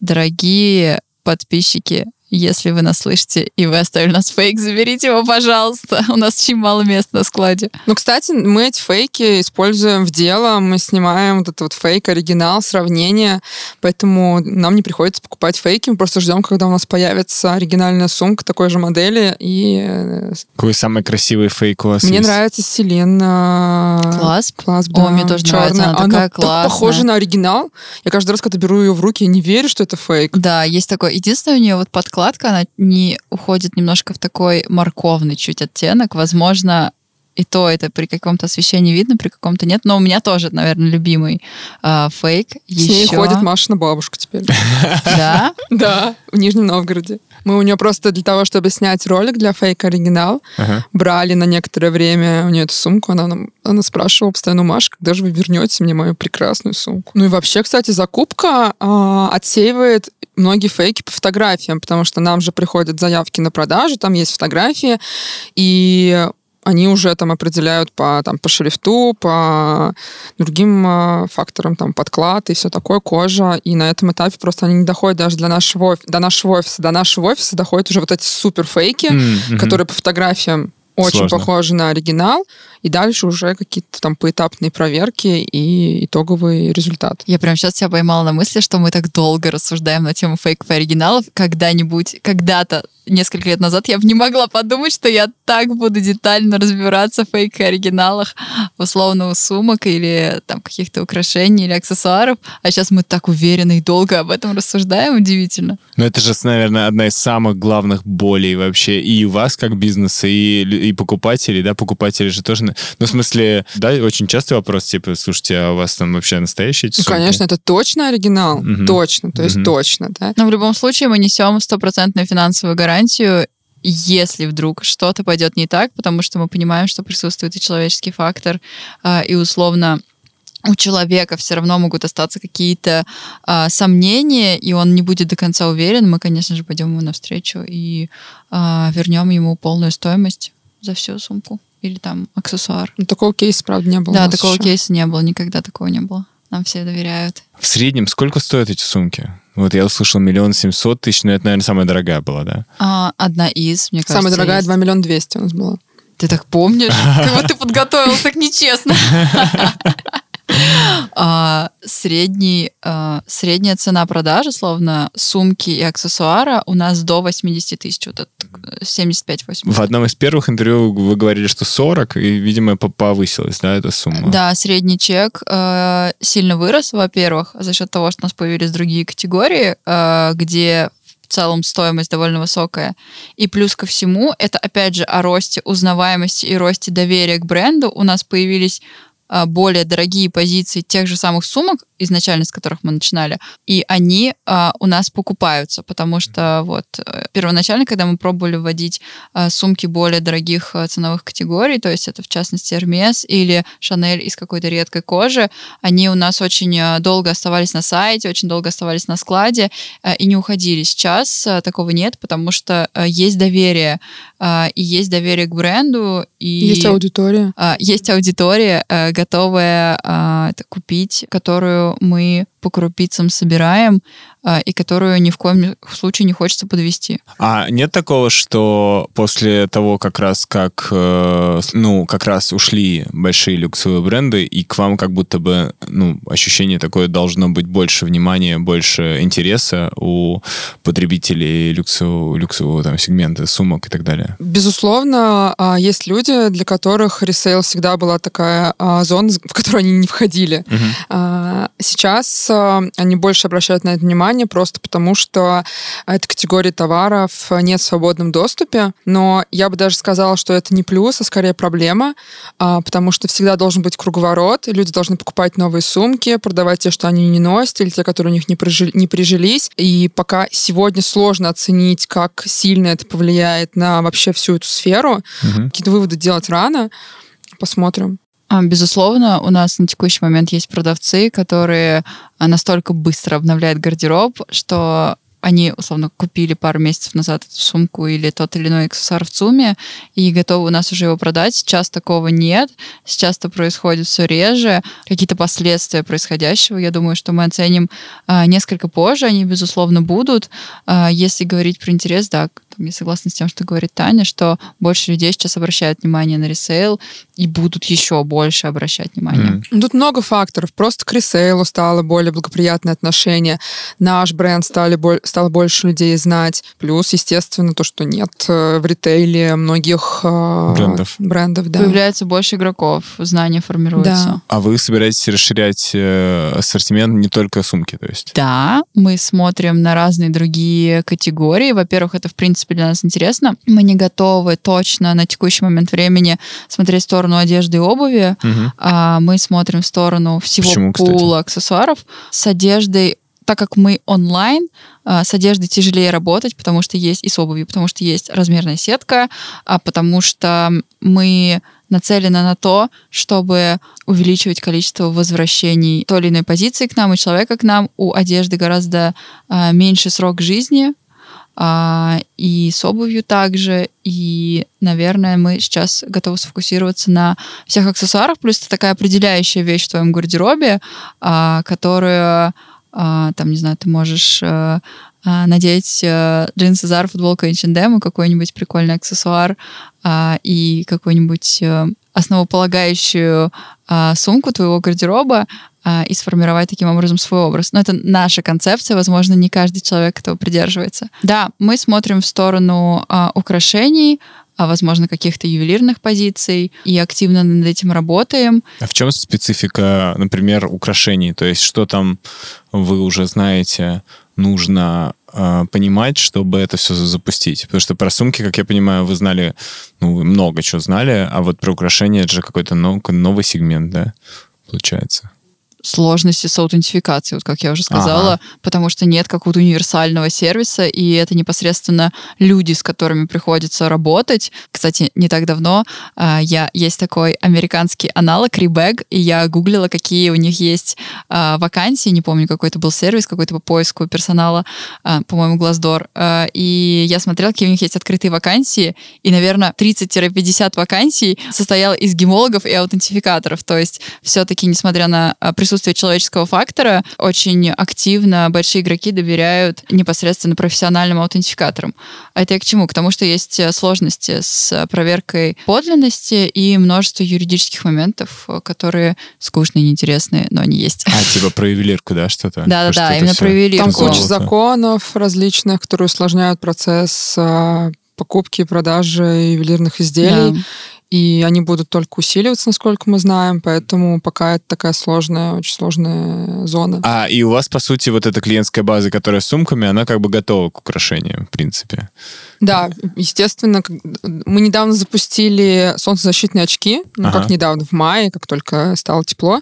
Дорогие подписчики, если вы нас слышите и вы оставили нас фейк, заберите его, пожалуйста. [LAUGHS] У нас очень мало места на складе. Ну, кстати, мы эти фейки используем в дело, мы снимаем вот этот вот фейк, оригинал, сравнение, поэтому нам не приходится покупать фейки, мы просто ждем, когда у нас появится оригинальная сумка такой же модели, и э, Какой самый красивый фейк у вас мне есть? нравится Селен. Класс? Класс, О, да. мне тоже чёрная. нравится, она такая так классная. похожа на оригинал. Я каждый раз, когда беру ее в руки, я не верю, что это фейк. Да, есть такое. Единственное, у нее вот подкладка, она не уходит немножко в такой морковный чуть оттенок. Возможно, и то это при каком-то освещении видно, при каком-то нет. Но у меня тоже, наверное, любимый э, фейк. С ней ходит Машина бабушка теперь. Да? [LAUGHS] Да, в Нижнем Новгороде. Мы у нее просто для того, чтобы снять ролик для фейк оригинал, Ага. брали на некоторое время у нее эту сумку. Она, нам- она спрашивала постоянно, Маш, когда же вы вернете мне мою прекрасную сумку? Ну и вообще, кстати, закупка а, отсеивает многие фейки по фотографиям, потому что нам же приходят заявки на продажу, там есть фотографии, и они уже там определяют по, там, по шрифту, по другим э, факторам, там, подклад и все такое, кожа. И на этом этапе просто они не доходят даже для нашего, оф- до нашего офиса. До нашего офиса доходят уже вот эти супер фейки, М, мгм. которые по фотографиям очень Сложно. похожи на оригинал, и дальше уже какие-то там поэтапные проверки и итоговый результат. Я прям сейчас себя поймала на мысли, что мы так долго рассуждаем на тему фейков и оригиналов. Когда-нибудь, когда-то, несколько лет назад, я бы не могла подумать, что я так буду детально разбираться в фейк и оригиналах условно у сумок или там каких-то украшений или аксессуаров. А сейчас мы так уверенно и долго об этом рассуждаем. Удивительно. Ну, это же, наверное, одна из самых главных болей вообще и у вас как бизнеса, и, и покупателей, да, покупатели же тоже... на- Ну, в смысле, да, очень частый вопрос, типа, слушайте, а у вас там вообще настоящие эти Ну, сумки? конечно, это точно оригинал, Мгм. точно, то есть Мгм. точно, да. Но в любом случае мы несем стопроцентную финансовую гарантию если вдруг что-то пойдет не так, потому что мы понимаем, что присутствует и человеческий фактор, э, и условно у человека все равно могут остаться какие-то э, сомнения, и он не будет до конца уверен, мы, конечно же, пойдем ему навстречу и э, вернем ему полную стоимость за всю сумку или там аксессуар. Ну, такого кейса, правда, не было. Да, такого еще. кейса не было, никогда такого не было. Нам все доверяют. В среднем сколько стоят эти сумки? Вот я услышал миллион семьсот тысяч, но это, наверное, самая дорогая была, да? А, одна из, мне кажется. Самая дорогая два миллиона двести у нас была. Ты так помнишь? [LAUGHS] Как вот ты подготовился так нечестно. [LAUGHS] А, средний, а, средняя цена продажи, словно сумки и аксессуара, у нас до 80 тысяч, вот 75-80. В одном из первых интервью вы говорили, что 40, и, видимо, повысилась, да, эта сумма? Да, средний чек э, сильно вырос, во-первых, за счет того, что у нас появились другие категории, э, где в целом стоимость довольно высокая. И плюс ко всему, это опять же о росте узнаваемости и росте доверия к бренду. У нас появились более дорогие позиции тех же самых сумок, изначально с которых мы начинали, и они а, у нас покупаются, потому что вот э, первоначально, когда мы пробовали вводить а, сумки более дорогих а, ценовых категорий, то есть это в частности Hermes или Chanel из какой-то редкой кожи, они у нас очень а, долго оставались на сайте, очень долго оставались на складе а, и не уходили. Сейчас а, такого нет, потому что а, есть доверие, а, и есть доверие к бренду, и есть аудитория, а, есть аудитория, а, готовая а, это купить, которую мы по крупицам собираем, а, и которую ни в коем случае не хочется подвести. А нет такого, что после того, как раз как, э, ну, как раз ушли большие люксовые бренды, и к вам как будто бы, ну, ощущение такое должно быть больше внимания, больше интереса у потребителей люксового, люксового там, сегмента, сумок и так далее? Безусловно, а, есть люди, для которых ресейл всегда была такая а, зона, в которую они не входили. Угу. Сейчас они больше обращают на это внимание, просто потому, что этой категории товаров нет в свободном доступе. Но я бы даже сказала, что это не плюс, а скорее проблема, а, потому что всегда должен быть круговорот, люди должны покупать новые сумки, продавать те, что они не носят, или те, которые у них не, прижили, не прижились. И пока сегодня сложно оценить, как сильно это повлияет на вообще всю эту сферу, угу. какие-то выводы делать рано. Посмотрим. А, безусловно, у нас на текущий момент есть продавцы, которые а, настолько быстро обновляют гардероб, что они, условно, купили пару месяцев назад эту сумку или тот или иной аксессуар в ЦУМе и готовы у нас уже его продать. Сейчас такого нет. Сейчас это происходит все реже. Какие-то последствия происходящего, я думаю, что мы оценим а, несколько позже. Они, безусловно, будут. Если говорить про интерес, да, я согласна с тем, что говорит Таня, что больше людей сейчас обращают внимание на ресейл и будут еще больше обращать внимание. Mm. Тут много факторов. Просто к ресейлу стало более благоприятное отношение. Наш бренд стали, стало больше людей знать. Плюс, естественно, то, что нет э, в ритейле многих э, брендов. брендов да. Появляется больше игроков, знания формируются. Да. А вы собираетесь расширять э, ассортимент не только сумки, то есть? Да, мы смотрим на разные другие категории. Во-первых, это, в принципе, принципе, для нас интересно. Мы не готовы точно на текущий момент времени смотреть в сторону одежды и обуви. Угу. А мы смотрим в сторону всего Почему, пула аксессуаров. С одеждой так как мы онлайн, а, с одеждой тяжелее работать, потому что есть и с обувью, потому что есть размерная сетка, а потому что мы нацелены на то, чтобы увеличивать количество возвращений той или иной позиции к нам и человека к нам. У одежды гораздо а, меньше срок жизни, а, и с обувью также. И, наверное, мы сейчас готовы сфокусироваться на всех аксессуарах. Плюс это такая определяющая вещь в твоем гардеробе, а, которую, а, там, не знаю, ты можешь а, а, надеть а, джинсы Zara, футболку H&M, какой-нибудь прикольный аксессуар а, и какой-нибудь а, основополагающую а, сумку твоего гардероба, а, и сформировать таким образом свой образ. Но это наша концепция, возможно, не каждый человек этого придерживается. Да, мы смотрим в сторону а, украшений, а, возможно, каких-то ювелирных позиций, и активно над этим работаем. А в чем специфика, например, украшений? То есть что там вы уже знаете, нужно э, понимать, чтобы это все запустить? Потому что про сумки, как я понимаю, вы знали, ну, вы много чего знали, а вот про украшения это же какой-то новый, новый сегмент, да, получается? сложности с аутентификацией, вот как я уже сказала, ага. потому что нет какого-то универсального сервиса, и это непосредственно люди, с которыми приходится работать. Кстати, не так давно э, я есть такой американский аналог Rebag, и я гуглила, какие у них есть э, вакансии, не помню, какой это был сервис, какой-то по поиску персонала, э, по-моему, э, и я смотрела, какие у них есть открытые вакансии, и, наверное, 30-50 вакансий состояло из гемологов и аутентификаторов, то есть все-таки, несмотря на присутствие отсутствие человеческого фактора очень активно большие игроки доверяют непосредственно профессиональным аутентификаторам. А это я к чему? К тому, что есть э, сложности с проверкой подлинности и множество юридических моментов, э, которые скучные, неинтересные, но они есть. А, типа про ювелирку, да, что-то? Да-да-да, именно про ювелирку. Там куча законов различных, которые усложняют процесс э, покупки и продажи ювелирных изделий. Да и они будут только усиливаться, насколько мы знаем, поэтому пока это такая сложная, очень сложная зона. А, и у вас, по сути, вот эта клиентская база, которая с сумками, она как бы готова к украшению, в принципе? Да, естественно. Мы недавно запустили солнцезащитные очки, ну, ага. как недавно, в мае, как только стало тепло.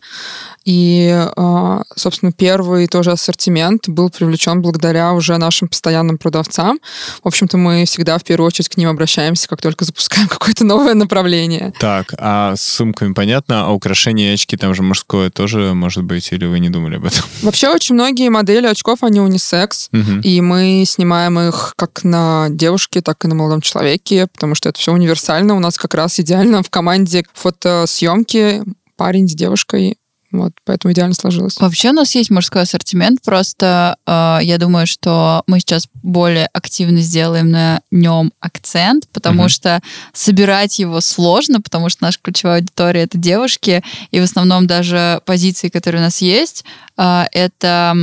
И, а, собственно, первый тоже ассортимент был привлечен благодаря уже нашим постоянным продавцам. В общем-то, мы всегда в первую очередь к ним обращаемся, как только запускаем [LAUGHS] какое-то новое направление. Так, а с сумками понятно, а украшения и очки там же мужское тоже может быть, или вы не думали об этом? Вообще очень многие модели очков, они унисекс, угу. и мы снимаем их как на девушке, так и на молодом человеке, потому что это все универсально. У нас как раз идеально в команде фотосъемки парень с девушкой вот, поэтому идеально сложилось. Вообще у нас есть мужской ассортимент, просто э, я думаю, что мы сейчас более активно сделаем на нем акцент, потому uh-huh. что собирать его сложно, потому что наша ключевая аудитория это девушки, и в основном даже позиции, которые у нас есть, э, это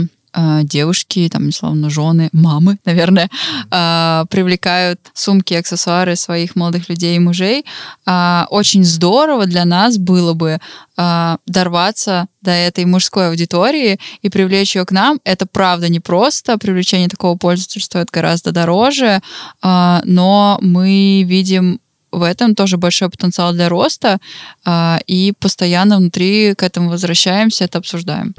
девушки, там, условно, жены, мамы, [LAUGHS] наверное, э, привлекают сумки, аксессуары своих молодых людей и мужей. Э, очень здорово для нас было бы дорваться до этой мужской аудитории и привлечь ее к нам. Это правда не просто. Привлечение такого пользователя стоит гораздо дороже, но мы видим в этом тоже большой потенциал для роста, и постоянно внутри к этому возвращаемся, это обсуждаем.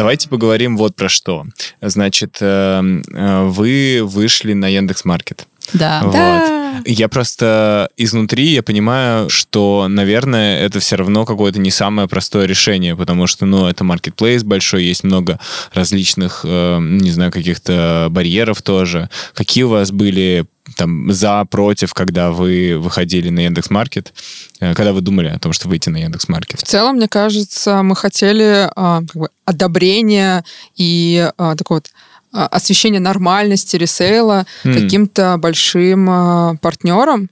Давайте поговорим вот про что. Значит, э, э, вы вышли на Яндекс Маркет. Да. Вот. да. Я просто изнутри я понимаю, что, наверное, это все равно какое-то не самое простое решение, потому что, ну, это маркетплейс большой, есть много различных, э, не знаю, каких-то барьеров тоже. Какие у вас были там за, против, когда вы выходили на Яндекс Маркет, э, когда вы думали о том, что выйти на Яндекс Маркет? В целом, мне кажется, мы хотели а, как бы одобрения и а, такого вот а, освещения нормальности ресейла mm. каким-то большим а, партнером.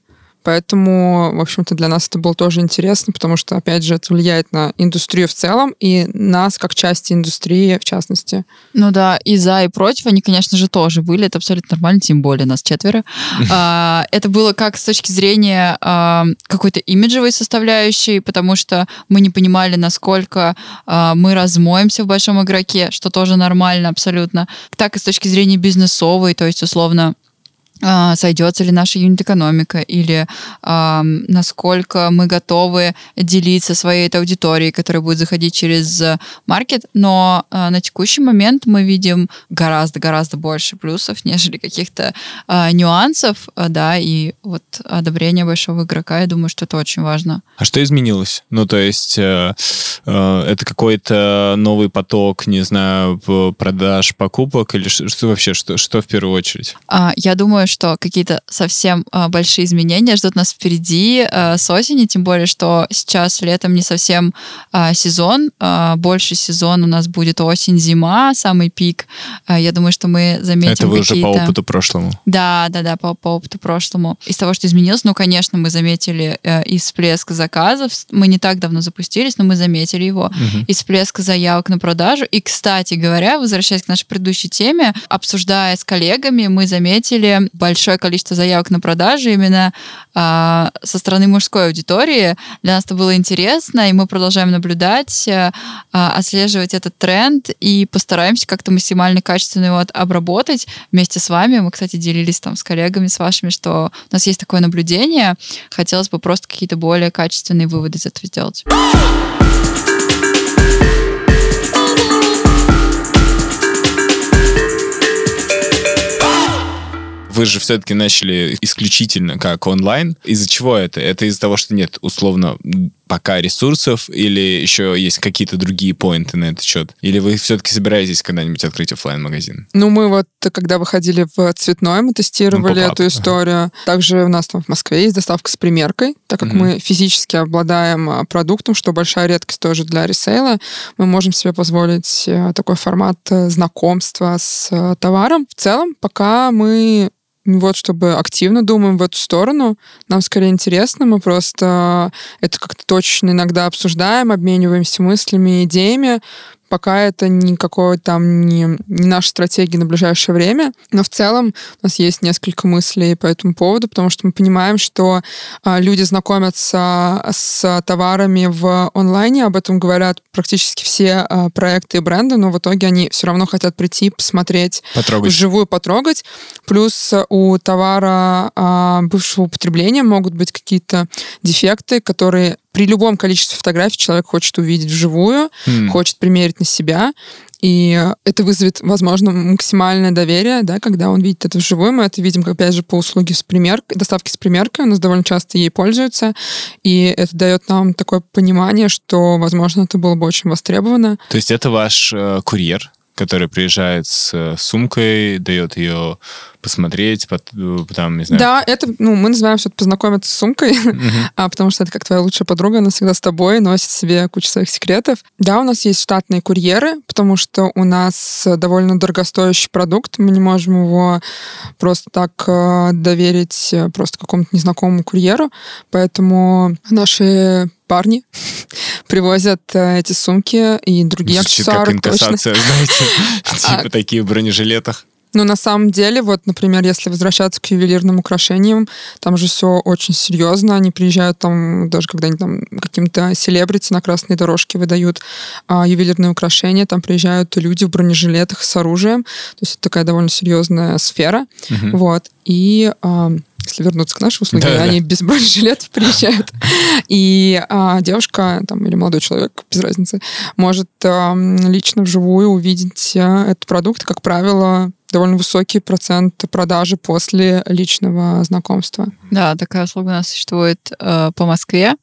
Поэтому, в общем-то, для нас это было тоже интересно, потому что, опять же, это влияет на индустрию в целом и нас как части индустрии в частности. Ну да, и за, и против они, конечно же, тоже были. Это абсолютно нормально, тем более нас четверо. А, это было как с точки зрения а, какой-то имиджевой составляющей, потому что мы не понимали, насколько а, мы размоемся в большом игроке, что тоже нормально абсолютно. Так и с точки зрения бизнесовой, то есть, условно, сойдется ли наша юнит-экономика или э, насколько мы готовы делиться своей этой аудиторией, которая будет заходить через маркет. Но э, на текущий момент мы видим гораздо-гораздо больше плюсов, нежели каких-то э, нюансов, э, да, и вот одобрение большого игрока, я думаю, что это очень важно. А что изменилось? Ну, то есть э, э, это какой-то новый поток, не знаю, продаж, покупок или что, что вообще, что, что в первую очередь? А, я думаю, что какие-то совсем а, большие изменения ждут нас впереди а, с осени, тем более, что сейчас летом не совсем а, сезон, а, больше сезон у нас будет осень-зима, самый пик. А, я думаю, что мы заметим Это вы уже по опыту прошлому? Да, да, да, по, по опыту прошлому. Из того, что изменилось, ну, конечно, мы заметили э, и всплеск заказов. Мы не так давно запустились, но мы заметили его. Угу. И всплеск заявок на продажу. И, кстати говоря, возвращаясь к нашей предыдущей теме, обсуждая с коллегами, мы заметили большое количество заявок на продажи именно а, со стороны мужской аудитории. Для нас это было интересно, и мы продолжаем наблюдать, а, отслеживать этот тренд и постараемся как-то максимально качественно его обработать вместе с вами. Мы, кстати, делились там с коллегами, с вашими, что у нас есть такое наблюдение. Хотелось бы просто какие-то более качественные выводы из этого сделать. Вы же все-таки начали исключительно как онлайн. Из-за чего это? Это из-за того, что нет условно пока ресурсов или еще есть какие-то другие поинты на этот счет? Или вы все-таки собираетесь когда-нибудь открыть офлайн магазин Ну, мы вот, когда выходили в цветной, мы тестировали ну, эту историю. Также у нас там в Москве есть доставка с примеркой, так как угу. мы физически обладаем а, продуктом, что большая редкость тоже для ресейла, мы можем себе позволить э, такой формат э, знакомства с э, товаром. В целом, пока мы вот чтобы активно думаем в эту сторону. Нам скорее интересно, мы просто это как-то точно иногда обсуждаем, обмениваемся мыслями, идеями, Пока это никакой там не, не наша стратегия на ближайшее время, но в целом у нас есть несколько мыслей по этому поводу, потому что мы понимаем, что а, люди знакомятся с товарами в онлайне, об этом говорят практически все а, проекты и бренды, но в итоге они все равно хотят прийти, посмотреть, потрогать. вживую потрогать. Плюс у товара а, бывшего употребления могут быть какие-то дефекты, которые при любом количестве фотографий человек хочет увидеть вживую, mm. хочет примерить на себя. И это вызовет, возможно, максимальное доверие, да, когда он видит это вживую. Мы это видим, опять же, по услуге с примеркой, доставки с примеркой. У нас довольно часто ей пользуются. И это дает нам такое понимание, что, возможно, это было бы очень востребовано. То есть это ваш э, курьер, который приезжает с э, сумкой, дает ее посмотреть, потом, не знаю. Да, это, ну, мы называем все это познакомиться с сумкой, [LAUGHS] а, потому что это как твоя лучшая подруга, она всегда с тобой, носит себе кучу своих секретов. Да, у нас есть штатные курьеры, потому что у нас довольно дорогостоящий продукт, мы не можем его просто так э, доверить э, просто какому-то незнакомому курьеру, поэтому наши парни [LAUGHS] привозят э, эти сумки и другие Звучит аксессуары. как инкассация, знаете, [LAUGHS] типа а такие в бронежилетах. Ну, на самом деле, вот, например, если возвращаться к ювелирным украшениям, там же все очень серьезно. Они приезжают там, даже когда они там каким-то селебрити на красной дорожке выдают а, ювелирные украшения, там приезжают люди в бронежилетах с оружием. То есть это такая довольно серьезная сфера. Угу. Вот. И а, если вернуться к нашей услуге, да, они да. без бронежилетов приезжают. [LAUGHS] И а, девушка там, или молодой человек, без разницы, может а, лично вживую увидеть а, этот продукт. Как правило, довольно высокий процент продажи после личного знакомства. Да, такая услуга у нас существует э, по Москве.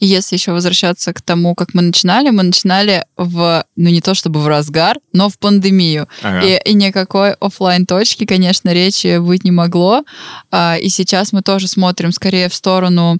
И если еще возвращаться к тому, как мы начинали, мы начинали в, ну не то чтобы в разгар, но в пандемию. Ага. И, и никакой офлайн точки, конечно, речи быть не могло. Э, и сейчас мы тоже смотрим скорее в сторону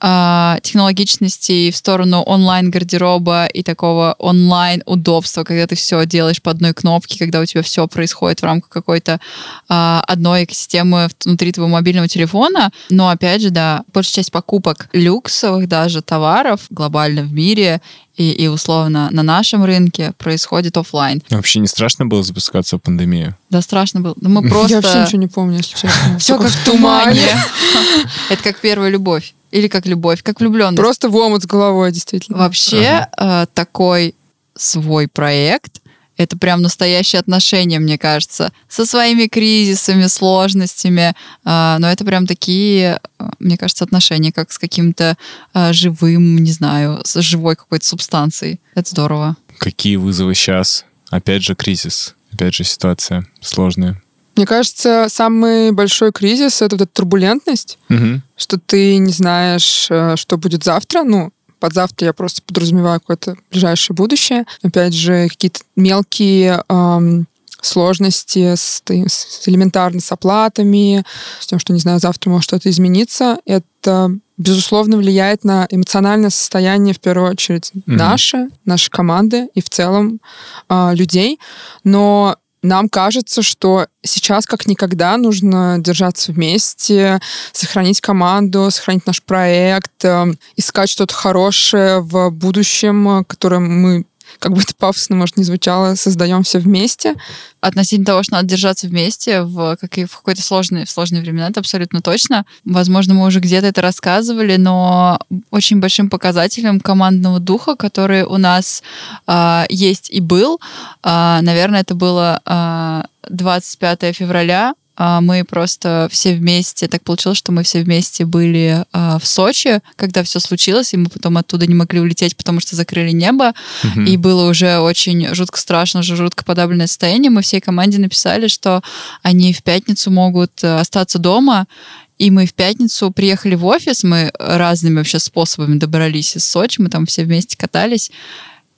технологичности в сторону онлайн-гардероба и такого онлайн-удобства, когда ты все делаешь по одной кнопке, когда у тебя все происходит в рамках какой-то а, одной экосистемы внутри твоего мобильного телефона. Но, опять же, да, большая часть покупок люксовых даже товаров глобально в мире и, и условно на нашем рынке происходит офлайн. Вообще не страшно было запускаться в пандемию? Да, страшно было. Но мы просто... Я вообще ничего не помню, если честно. Все как в тумане. [LAUGHS] Это как первая любовь. Или как любовь, как влюбленность. Просто в омут с головой, действительно. Вообще, ага. э, такой свой проект это прям настоящие отношения, мне кажется, со своими кризисами, сложностями. Э, но это прям такие, э, мне кажется, отношения, как с каким-то э, живым, не знаю, с живой какой-то субстанцией. Это здорово. Какие вызовы сейчас? Опять же, кризис. Опять же, ситуация сложная. Мне кажется, самый большой кризис — это вот эта турбулентность, угу. что ты не знаешь, э, что будет завтра. Ну, под завтра я просто подразумеваю какое-то ближайшее будущее. Опять же, какие-то мелкие эм, сложности с, с элементарно с оплатами, с тем, что, не знаю, завтра может что-то измениться. Это безусловно, влияет на эмоциональное состояние, в первую очередь, mm-hmm. наше, нашей команды и в целом э, людей. Но нам кажется, что сейчас как никогда нужно держаться вместе, сохранить команду, сохранить наш проект, э, искать что-то хорошее в будущем, которое мы как бы это пафосно, может, не звучало, создаем все вместе. Относительно того, что надо держаться вместе в, как и в какой-то сложные, в сложные времена, это абсолютно точно. Возможно, мы уже где-то это рассказывали, но очень большим показателем командного духа, который у нас э, есть и был, э, наверное, это было э, 25 февраля а, мы просто все вместе, так получилось, что мы все вместе были а, в Сочи, когда все случилось, и мы потом оттуда не могли улететь, потому что закрыли небо, угу. и было уже очень жутко страшно, уже жутко подавленное состояние. Мы всей команде написали, что они в пятницу могут э, остаться дома, и мы в пятницу приехали в офис, мы разными вообще способами добрались из Сочи, мы там все вместе катались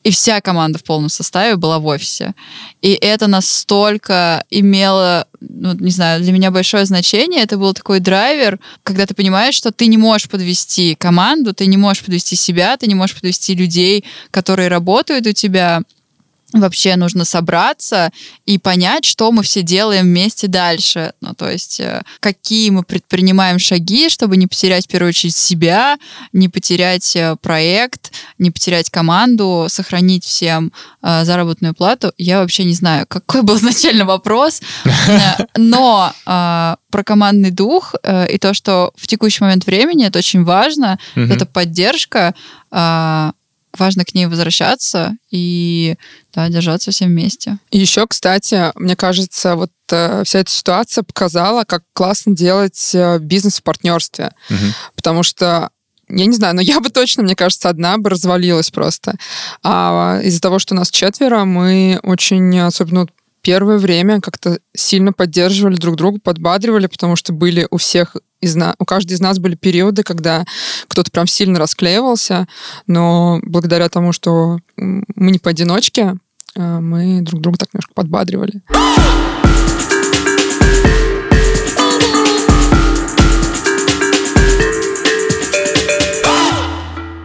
и вся команда в полном составе была в офисе. И это настолько имело, ну, не знаю, для меня большое значение. Это был такой драйвер, когда ты понимаешь, что ты не можешь подвести команду, ты не можешь подвести себя, ты не можешь подвести людей, которые работают у тебя вообще нужно собраться и понять, что мы все делаем вместе дальше. Ну, то есть, э, какие мы предпринимаем шаги, чтобы не потерять, в первую очередь, себя, не потерять э, проект, не потерять команду, сохранить всем э, заработную плату. Я вообще не знаю, какой был [LAUGHS] изначально вопрос, но э, про командный дух э, и то, что в текущий момент времени это очень важно, это поддержка, э, важно к ней возвращаться и да, держаться все вместе. И еще, кстати, мне кажется, вот э, вся эта ситуация показала, как классно делать э, бизнес в партнерстве. Угу. Потому что я не знаю, но я бы точно, мне кажется, одна бы развалилась просто. А из-за того, что нас четверо, мы очень, особенно первое время как-то сильно поддерживали друг друга, подбадривали, потому что были у всех из нас, у каждого из нас были периоды, когда кто-то прям сильно расклеивался, но благодаря тому, что мы не поодиночке, э, мы друг друга так немножко подбадривали.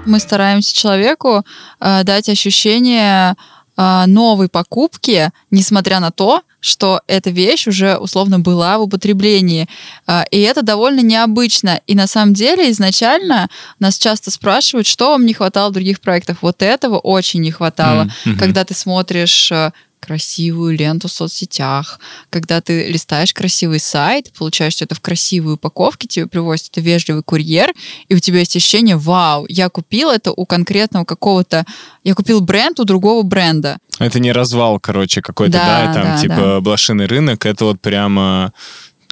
Мы стараемся человеку э, дать ощущение новой покупки, несмотря на то, что эта вещь уже условно была в употреблении. А, и это довольно необычно. И на самом деле изначально нас часто спрашивают, что вам не хватало в других проектах. Вот этого очень не хватало. Mm-hmm. Когда ты смотришь э, красивую ленту в соцсетях, когда ты листаешь красивый сайт, получаешь что это в красивой упаковке, тебе привозит это вежливый курьер, и у тебя есть ощущение, вау, я купил это у конкретного какого-то, я купил бренд у другого бренда. Это не развал, короче, какой-то, да, да там да, типа да. блошиный рынок, это вот прямо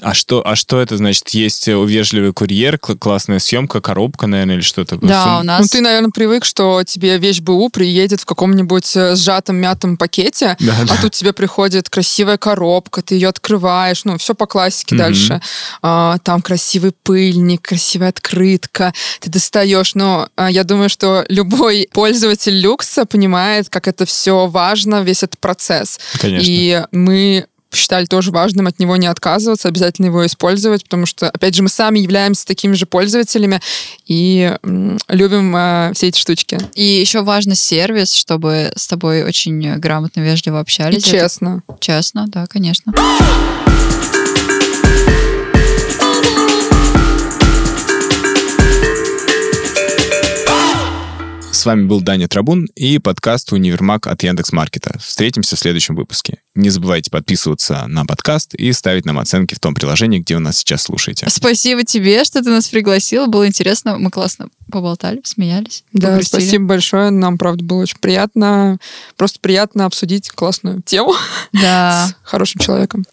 а что, а что это значит? Есть вежливый курьер, классная съемка, коробка, наверное, или что-то? Да, у нас... Ну, ты, наверное, привык, что тебе вещь БУ приедет в каком-нибудь э, сжатом, мятом пакете, да, а да. тут тебе приходит красивая коробка, ты ее открываешь, ну, все по классике угу. дальше. А, там красивый пыльник, красивая открытка, ты достаешь. Но а, я думаю, что любой [LAUGHS] пользователь люкса понимает, как это все важно, весь этот процесс. Конечно. И мы посчитали тоже важным от него не отказываться, обязательно его использовать, потому что, опять же, мы сами являемся такими же пользователями и любим э, все эти штучки. И еще важно сервис, чтобы с тобой очень грамотно, вежливо общались. И честно. Это... Честно, да, конечно. С вами был Даня Трабун и подкаст «Универмаг» от Яндекс.Маркета. Встретимся в следующем выпуске. Не забывайте подписываться на подкаст и ставить нам оценки в том приложении, где вы нас сейчас слушаете. Спасибо тебе, что ты нас пригласила. Было интересно. Мы классно поболтали, смеялись. Да, погрустили. спасибо большое. Нам, правда, было очень приятно. Просто приятно обсудить классную тему да. [LAUGHS] с хорошим человеком.